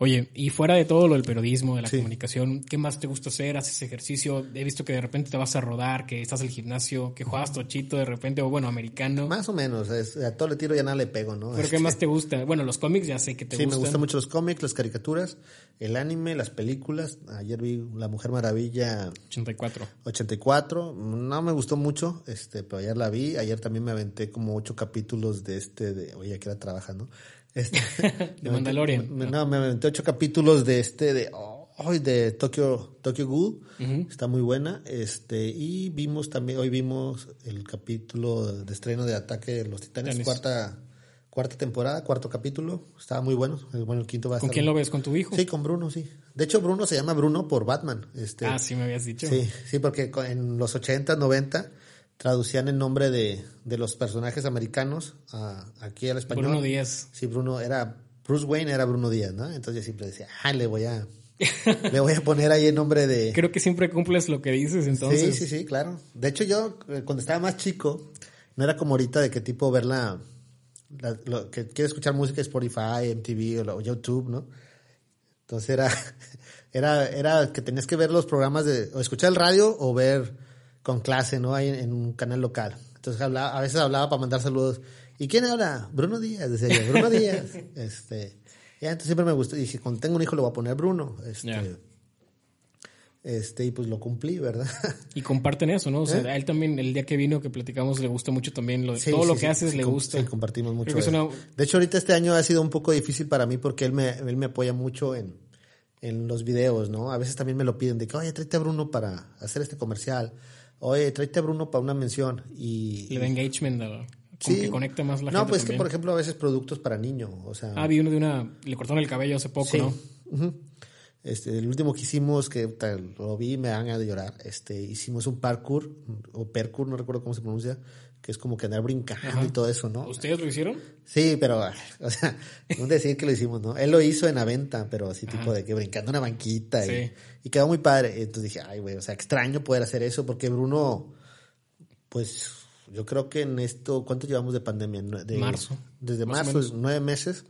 Oye, y fuera de todo lo del periodismo, de la Sí. comunicación, ¿qué más te gusta hacer? ¿Haces ejercicio? He visto que de repente te vas a rodar, que estás el gimnasio, que juegas tochito de repente, o bueno, americano. más o menos, es- a todo le tiro y a nada le pego, ¿no? ¿Pero qué más te gusta? Bueno, los cómics ya sé que te sí, gustan. me gustan mucho los cómics, las caricaturas, el anime, las películas. Ayer vi La Mujer Maravilla 84. 84, no me gustó mucho, este, pero ayer la vi, ayer también me aventé como ocho capítulos de este, de, oye, que era trabajando, este, De Mandalorian. me- no, me aventé ocho capítulos de este, de, hoy de Tokyo, Tokyo Ghoul, está muy buena, este, y vimos también, hoy vimos el capítulo de estreno de Ataque de los Titanes, Titanes. cuarta, cuarta temporada, cuarto capítulo, estaba muy bueno, bueno, el quinto va a ¿Con estar- quién lo ves? ¿Con tu hijo? Sí, con Bruno, sí. De hecho, Bruno se llama Bruno por Batman, este. Ah, sí me habías dicho. Sí, sí, porque en los 80, 90 traducían el nombre de, de los personajes americanos a, aquí al español. Bruno Díaz. Sí, Bruno era Bruce Wayne era Bruno Díaz, ¿no? Entonces yo siempre decía, ah, le voy a le voy a poner ahí el nombre de Creo que siempre cumples lo que dices, entonces. Sí, sí, sí, claro. De hecho yo eh, cuando estaba más chico no era como ahorita de qué tipo ver la lo que quiere escuchar música Spotify, MTV o, YouTube, ¿no? Entonces era, era, era que tenías que ver los programas de, o escuchar el radio o ver con clase, ¿no? Ahí en, un canal local. Entonces hablaba, a veces hablaba para mandar saludos. ¿Y quién habla? Bruno Díaz, decía yo, Bruno Díaz. este, ya, entonces siempre me gustó. Y dije, cuando tengo un hijo le voy a poner Bruno. Este, este, y pues lo cumplí, ¿verdad? Y comparten eso, ¿no? O sea, ¿Eh? a él también, el día que vino, que platicamos, le gusta mucho también. Lo, todo lo que haces le gusta. Sí, compartimos mucho. De hecho, ahorita este año ha sido un poco difícil para mí porque él me, él me apoya mucho en, en los videos, ¿no? A veces también me lo piden de que, oye, tráete a Bruno para hacer este comercial. Oye, tráete a Bruno para una mención. Y, Le da engagement, ¿no? sí. que conecta más la no, gente. No, pues que, por ejemplo, a veces productos para niños, o sea... Ah, vi uno de una... Le cortaron el cabello hace poco, ¿no? Este, el último que hicimos, que lo vi me dan a de llorar, este, hicimos un parkour, o percur, no recuerdo cómo se pronuncia, que es como que andar brincando y todo eso, ¿no? ¿Ustedes lo hicieron? Sí, pero, o sea, no decir que lo hicimos, ¿no? Él lo hizo en la venta, pero así tipo de que brincando una banquita y, y, quedó muy padre. Entonces dije, ay, güey, o sea, extraño poder hacer eso porque Bruno, pues, yo creo que en esto, ¿cuánto llevamos de pandemia? De, marzo. Desde marzo, nueve meses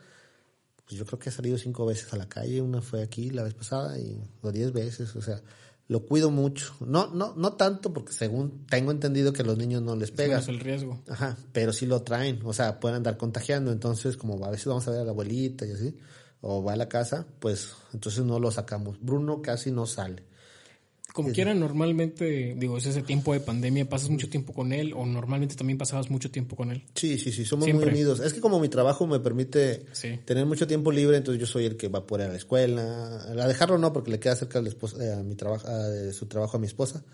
pues yo creo que he salido cinco veces a la calle, una fue aquí la vez pasada y o diez veces, o sea, lo cuido mucho. No, no, no tanto porque según tengo entendido que a los niños no les pega. Es el riesgo. Ajá, pero sí lo traen, o sea, pueden andar contagiando, entonces como a veces vamos a ver a la abuelita y así, o va a la casa, pues entonces no lo sacamos. Bruno casi no sale. Como quiera, normalmente, digo, es ese tiempo de pandemia, ¿pasas mucho tiempo con él o normalmente también pasabas mucho tiempo con él? Sí, sí, sí, somos muy unidos. Es que como mi trabajo me permite tener mucho tiempo libre, entonces yo soy el que va por a la escuela. A dejarlo no, porque le queda cerca de, eh, a mi trabajo, de su trabajo a mi esposa.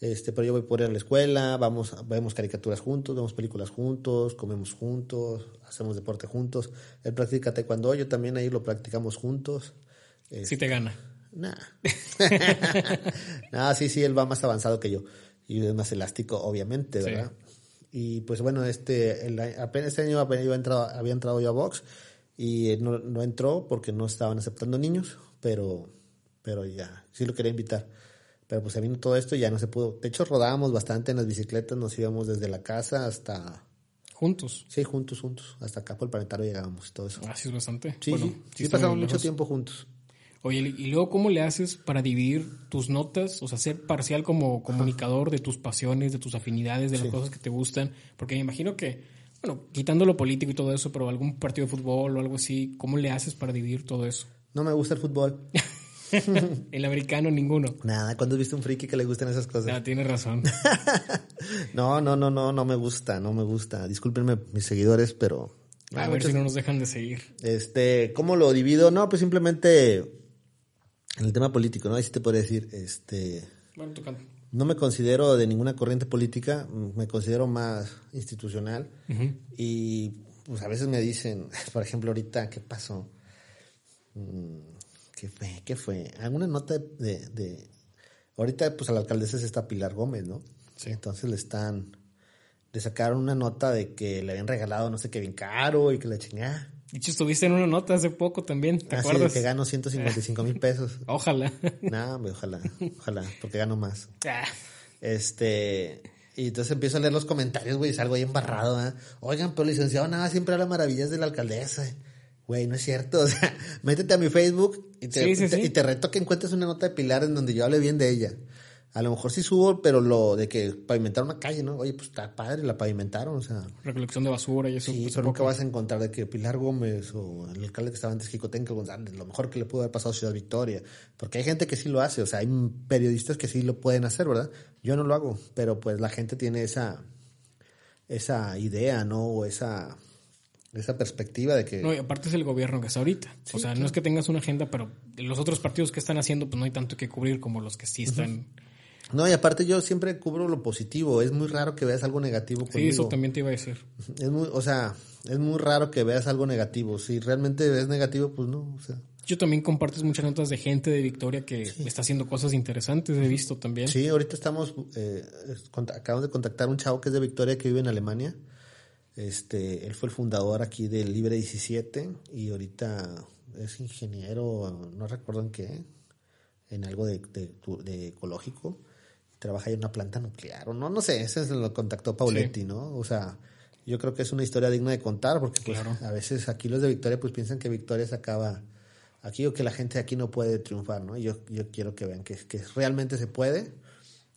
Este, pero yo voy por ir a la escuela, vamos, vemos caricaturas juntos, vemos películas juntos, comemos juntos, hacemos deporte juntos. Él practica taekwondo, yo también ahí lo practicamos juntos. Sí te gana. Nah. no, sí, sí, él va más avanzado que yo. Y es más elástico, obviamente, ¿verdad? Y pues bueno, este, el, apenas este año había entrado, había entrado yo a Vox y no, no entró porque no estaban aceptando niños, pero, pero ya, sí lo quería invitar. Pero pues se vino todo esto y ya no se pudo. De hecho, rodábamos bastante en las bicicletas, nos íbamos desde la casa hasta... ¿Juntos? Sí, juntos, juntos. Hasta acá por el planetario llegábamos, todo eso. Ah, sí, es bastante. Sí, sí, sí pasamos mucho tiempo juntos. Oye, y luego, ¿cómo le haces para dividir tus notas? O sea, ser parcial como comunicador de tus pasiones, de tus afinidades, de las cosas que te gustan. Porque me imagino que, bueno, quitando lo político y todo eso, pero algún partido de fútbol o algo así, ¿cómo le haces para dividir todo eso? No me gusta el fútbol. el americano, ninguno. Nada, ¿cuándo has visto un friki que le gustan esas cosas? Ah, tienes razón. no, no, no, no, no me gusta, no me gusta. Discúlpenme mis seguidores, pero... A ver si no nos dejan de seguir. Este, ¿cómo lo divido? No, pues simplemente en el tema político, ¿no? Ahí sí te podría decir, este... Bueno, tocando. No me considero de ninguna corriente política, me considero más institucional. Y pues a veces me dicen, por ejemplo, ahorita, ¿qué pasó? Mm, ¿Qué fue? ¿Qué fue? Alguna nota de, de... Ahorita, pues a la alcaldesa es esta Pilar Gómez, ¿no? Sí. Entonces le están... Le sacaron una nota de que le habían regalado no sé qué bien caro y que la chingada. De hecho, estuviste en una nota hace poco también, ¿te ah, acuerdas? Sí, que gano 155 mil pesos. ojalá. No, ojalá, ojalá, porque gano más. Ah. Este, y entonces empiezo a leer los comentarios, güey, y salgo ahí embarrado, ¿eh? Oigan, pero licenciado, nada, siempre habla maravillas de la alcaldesa. Güey, no es cierto, o sea, métete a mi Facebook y te, y te reto que encuentres una nota de Pilar en donde yo hable bien de ella. A lo mejor sí subo, pero lo de que pavimentaron una calle, ¿no? Oye, pues está padre, la pavimentaron, o sea. Recolección de basura y eso. Sí, pues, pero nunca vas a encontrar de que Pilar Gómez o el alcalde que estaba antes, Jicotenca González, lo mejor que le pudo haber pasado a Ciudad Victoria. Porque hay gente que sí lo hace, o sea, hay periodistas que sí lo pueden hacer, ¿verdad? Yo no lo hago, pero pues la gente tiene esa, esa idea, ¿no? O esa, esa perspectiva de que... No, y aparte es el gobierno que está ahorita. o sea, no es que tengas una agenda, pero los otros partidos que están haciendo, pues no hay tanto que cubrir como los que sí están... No, y aparte yo siempre cubro lo positivo. Es muy raro que veas algo negativo conmigo. Sí, eso también te iba a decir. Es muy, o sea, es muy raro que veas algo negativo. Si realmente ves negativo, pues no, o sea. Yo también compartes muchas notas de gente de Victoria que está haciendo cosas interesantes, he visto también. Sí, ahorita estamos, eh, acabamos de contactar a un chavo que es de Victoria que vive en Alemania. Este, él fue el fundador aquí del Libre 17 y ahorita es ingeniero, no recuerdo en qué, en algo de, de ecológico trabaja en una planta nuclear, o no, no sé, ese es lo contactó Pauletti, ¿no? O sea, yo creo que es una historia digna de contar porque pues, a veces aquí los de Victoria pues piensan que Victoria se acaba aquí o que la gente aquí no puede triunfar, ¿no? Yo, yo quiero que vean que, que realmente se puede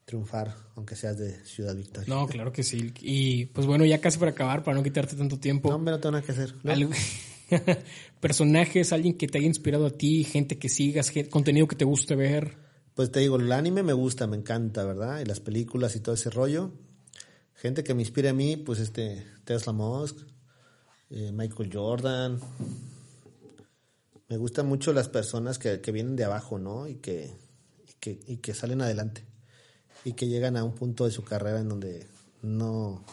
triunfar, aunque seas de Ciudad Victoria. No, claro que sí. Y pues bueno, ya casi para acabar, para no quitarte tanto tiempo. No, no tengo nada que hacer. Personajes, alguien que te haya inspirado a ti, gente que sigas, contenido que te guste ver. Pues te digo, el anime me gusta, me encanta, ¿verdad? Y las películas y todo ese rollo. Gente que me inspire a mí, pues este, Tesla Musk, eh, Michael Jordan. Me gustan mucho las personas que, que vienen de abajo, ¿no? Y que, y que, y que salen adelante y que llegan a un punto de su carrera en donde no,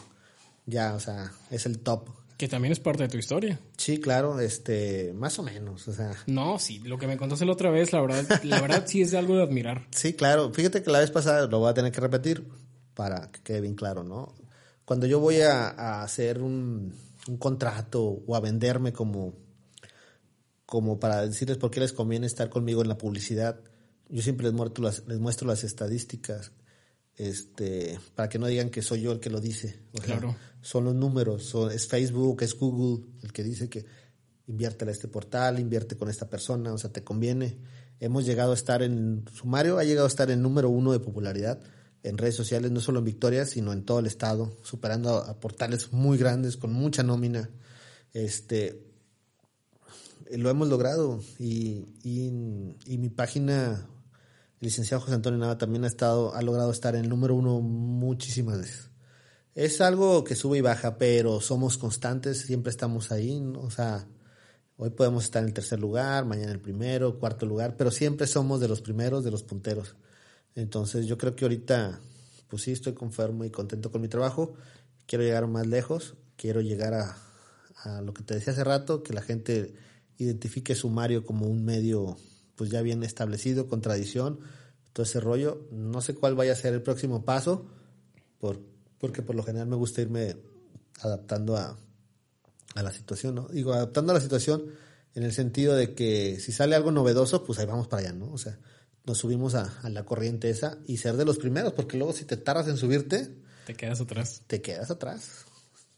ya, o sea, es el top. Que también es parte de tu historia. Sí, claro, este, más o menos, o sea. No, sí, lo que me contaste la otra vez, la verdad, la verdad sí es algo de admirar. Sí, claro, fíjate que la vez pasada lo voy a tener que repetir para que quede bien claro, ¿no? Cuando yo voy a, hacer un, un, contrato o a venderme como, como para decirles por qué les conviene estar conmigo en la publicidad, yo siempre les muestro las, les muestro las estadísticas este, para que no digan que soy yo el que lo dice. claro. son los números, son, es Facebook, es Google el que dice que invierte a este portal, invierte con esta persona, o sea, te conviene. Hemos llegado a estar en, sumario ha llegado a estar en número uno de popularidad en redes sociales, no solo en Victoria, sino en todo el estado, superando a, portales muy grandes, con mucha nómina. Este, lo hemos logrado y, y mi página el licenciado José Antonio Nava también ha estado, ha logrado estar en el número uno muchísimas veces. Es algo que sube y baja, pero somos constantes, siempre estamos ahí, o sea, hoy podemos estar en el tercer lugar, mañana en el primero, cuarto lugar, pero siempre somos de los primeros, de los punteros. Entonces yo creo que ahorita, pues sí, estoy conforme y contento con mi trabajo, quiero llegar más lejos, quiero llegar a, a lo que te decía hace rato, que la gente identifique Sumario como un medio pues ya bien establecido, con tradición, todo ese rollo. No sé cuál vaya a ser el próximo paso, por, porque por lo general me gusta irme adaptando a, a la situación, ¿no? Digo, adaptando a la situación en el sentido de que si sale algo novedoso, pues ahí vamos para allá, ¿no? O sea, nos subimos a, a, la corriente esa y ser de los primeros, porque luego si te tardas en subirte... Te quedas atrás. Te quedas atrás.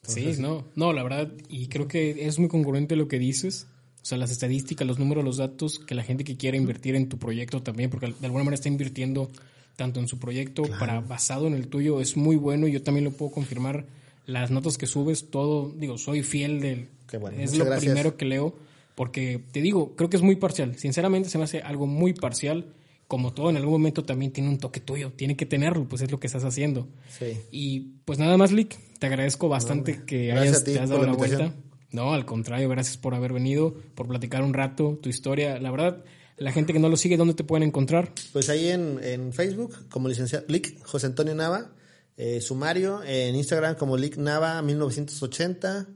sí, no, no, la verdad, y creo que es muy congruente lo que dices. O sea, las estadísticas, los números, los datos, que la gente que quiera invertir en tu proyecto también, porque de alguna manera está invirtiendo tanto en su proyecto para basado en el tuyo, es muy bueno. Yo también lo puedo confirmar. Las notas que subes, todo, digo, soy fiel del... es lo primero que leo, porque te digo, creo que es muy parcial. Sinceramente se me hace algo muy parcial. Como todo, en algún momento también tiene un toque tuyo, tiene que tenerlo, pues es lo que estás haciendo. Sí. Y pues nada más, Lick, te agradezco bastante que hayas, te has dado la vuelta. No, al contrario, gracias por haber venido, por platicar un rato tu historia. La verdad, la gente que no lo sigue, ¿dónde te pueden encontrar? Pues ahí en, Facebook, como licenciado Lic José Antonio Nava, eh, sumario, en Instagram como Lic Nava 1980.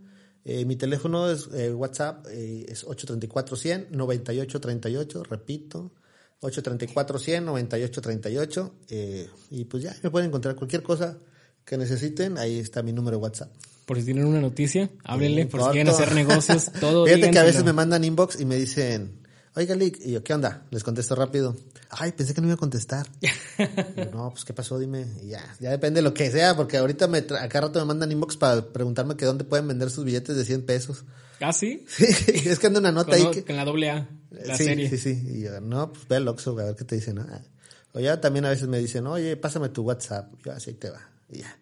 Eh, mi teléfono es eh, WhatsApp, es 834-100, 9838, repito, 834-100, 9838. y pues ya, me pueden encontrar cualquier cosa que necesiten, ahí está mi número de WhatsApp por si tienen una noticia, háblenle, por si quieren hacer negocios, todo. Fíjate que a veces me mandan inbox y me dicen, oiga, Lick, y yo, ¿qué onda? Les contesto rápido. Ay, pensé que no iba a contestar. no, pues, ¿qué pasó? Dime. Y ya, ya depende de lo que sea, porque ahorita me acá rato me mandan inbox para preguntarme que dónde pueden vender sus billetes de 100 pesos. ¿Ah, sí? Sí, es que anda una nota ahí. Que... Con la doble A, la sí, serie. Sí, sí, Y yo, no, pues ve al Oxxo, a ver qué te dicen. O ya también a veces me dicen, oye, pásame tu WhatsApp. Yo, así te va. Y ya.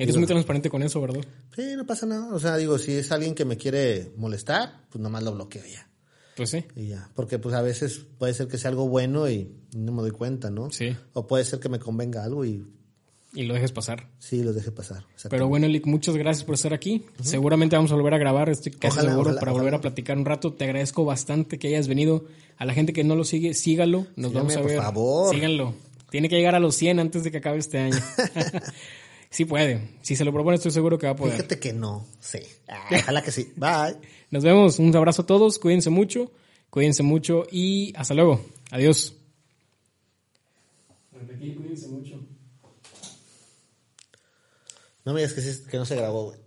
Eres muy transparente con eso, ¿verdad? Sí, no pasa nada. O sea, digo, si es alguien que me quiere molestar, pues nomás lo bloqueo ya. Pues sí. Y ya. Porque pues a veces puede ser que sea algo bueno y no me doy cuenta, ¿no? Sí. O puede ser que me convenga algo y... Y lo dejes pasar. Sí, lo deje pasar. Pero bueno, Lick, muchas gracias por estar aquí. Seguramente vamos a volver a grabar, estoy casi seguro, para volver a platicar un rato. Te agradezco bastante que hayas venido. A la gente que no lo sigue, sígalo. Nos vamos a ver. Por favor. Síganlo. Tiene que llegar a los 100 antes de que acabe este año. Sí puede. Si se lo propone, estoy seguro que va a poder. Fíjate que no. Sí. Ah, ojalá que sí. Bye. Nos vemos. Un abrazo a todos. Cuídense mucho. Cuídense mucho y hasta luego. Adiós. cuídense mucho. No me digas que, que no se grabó, güey.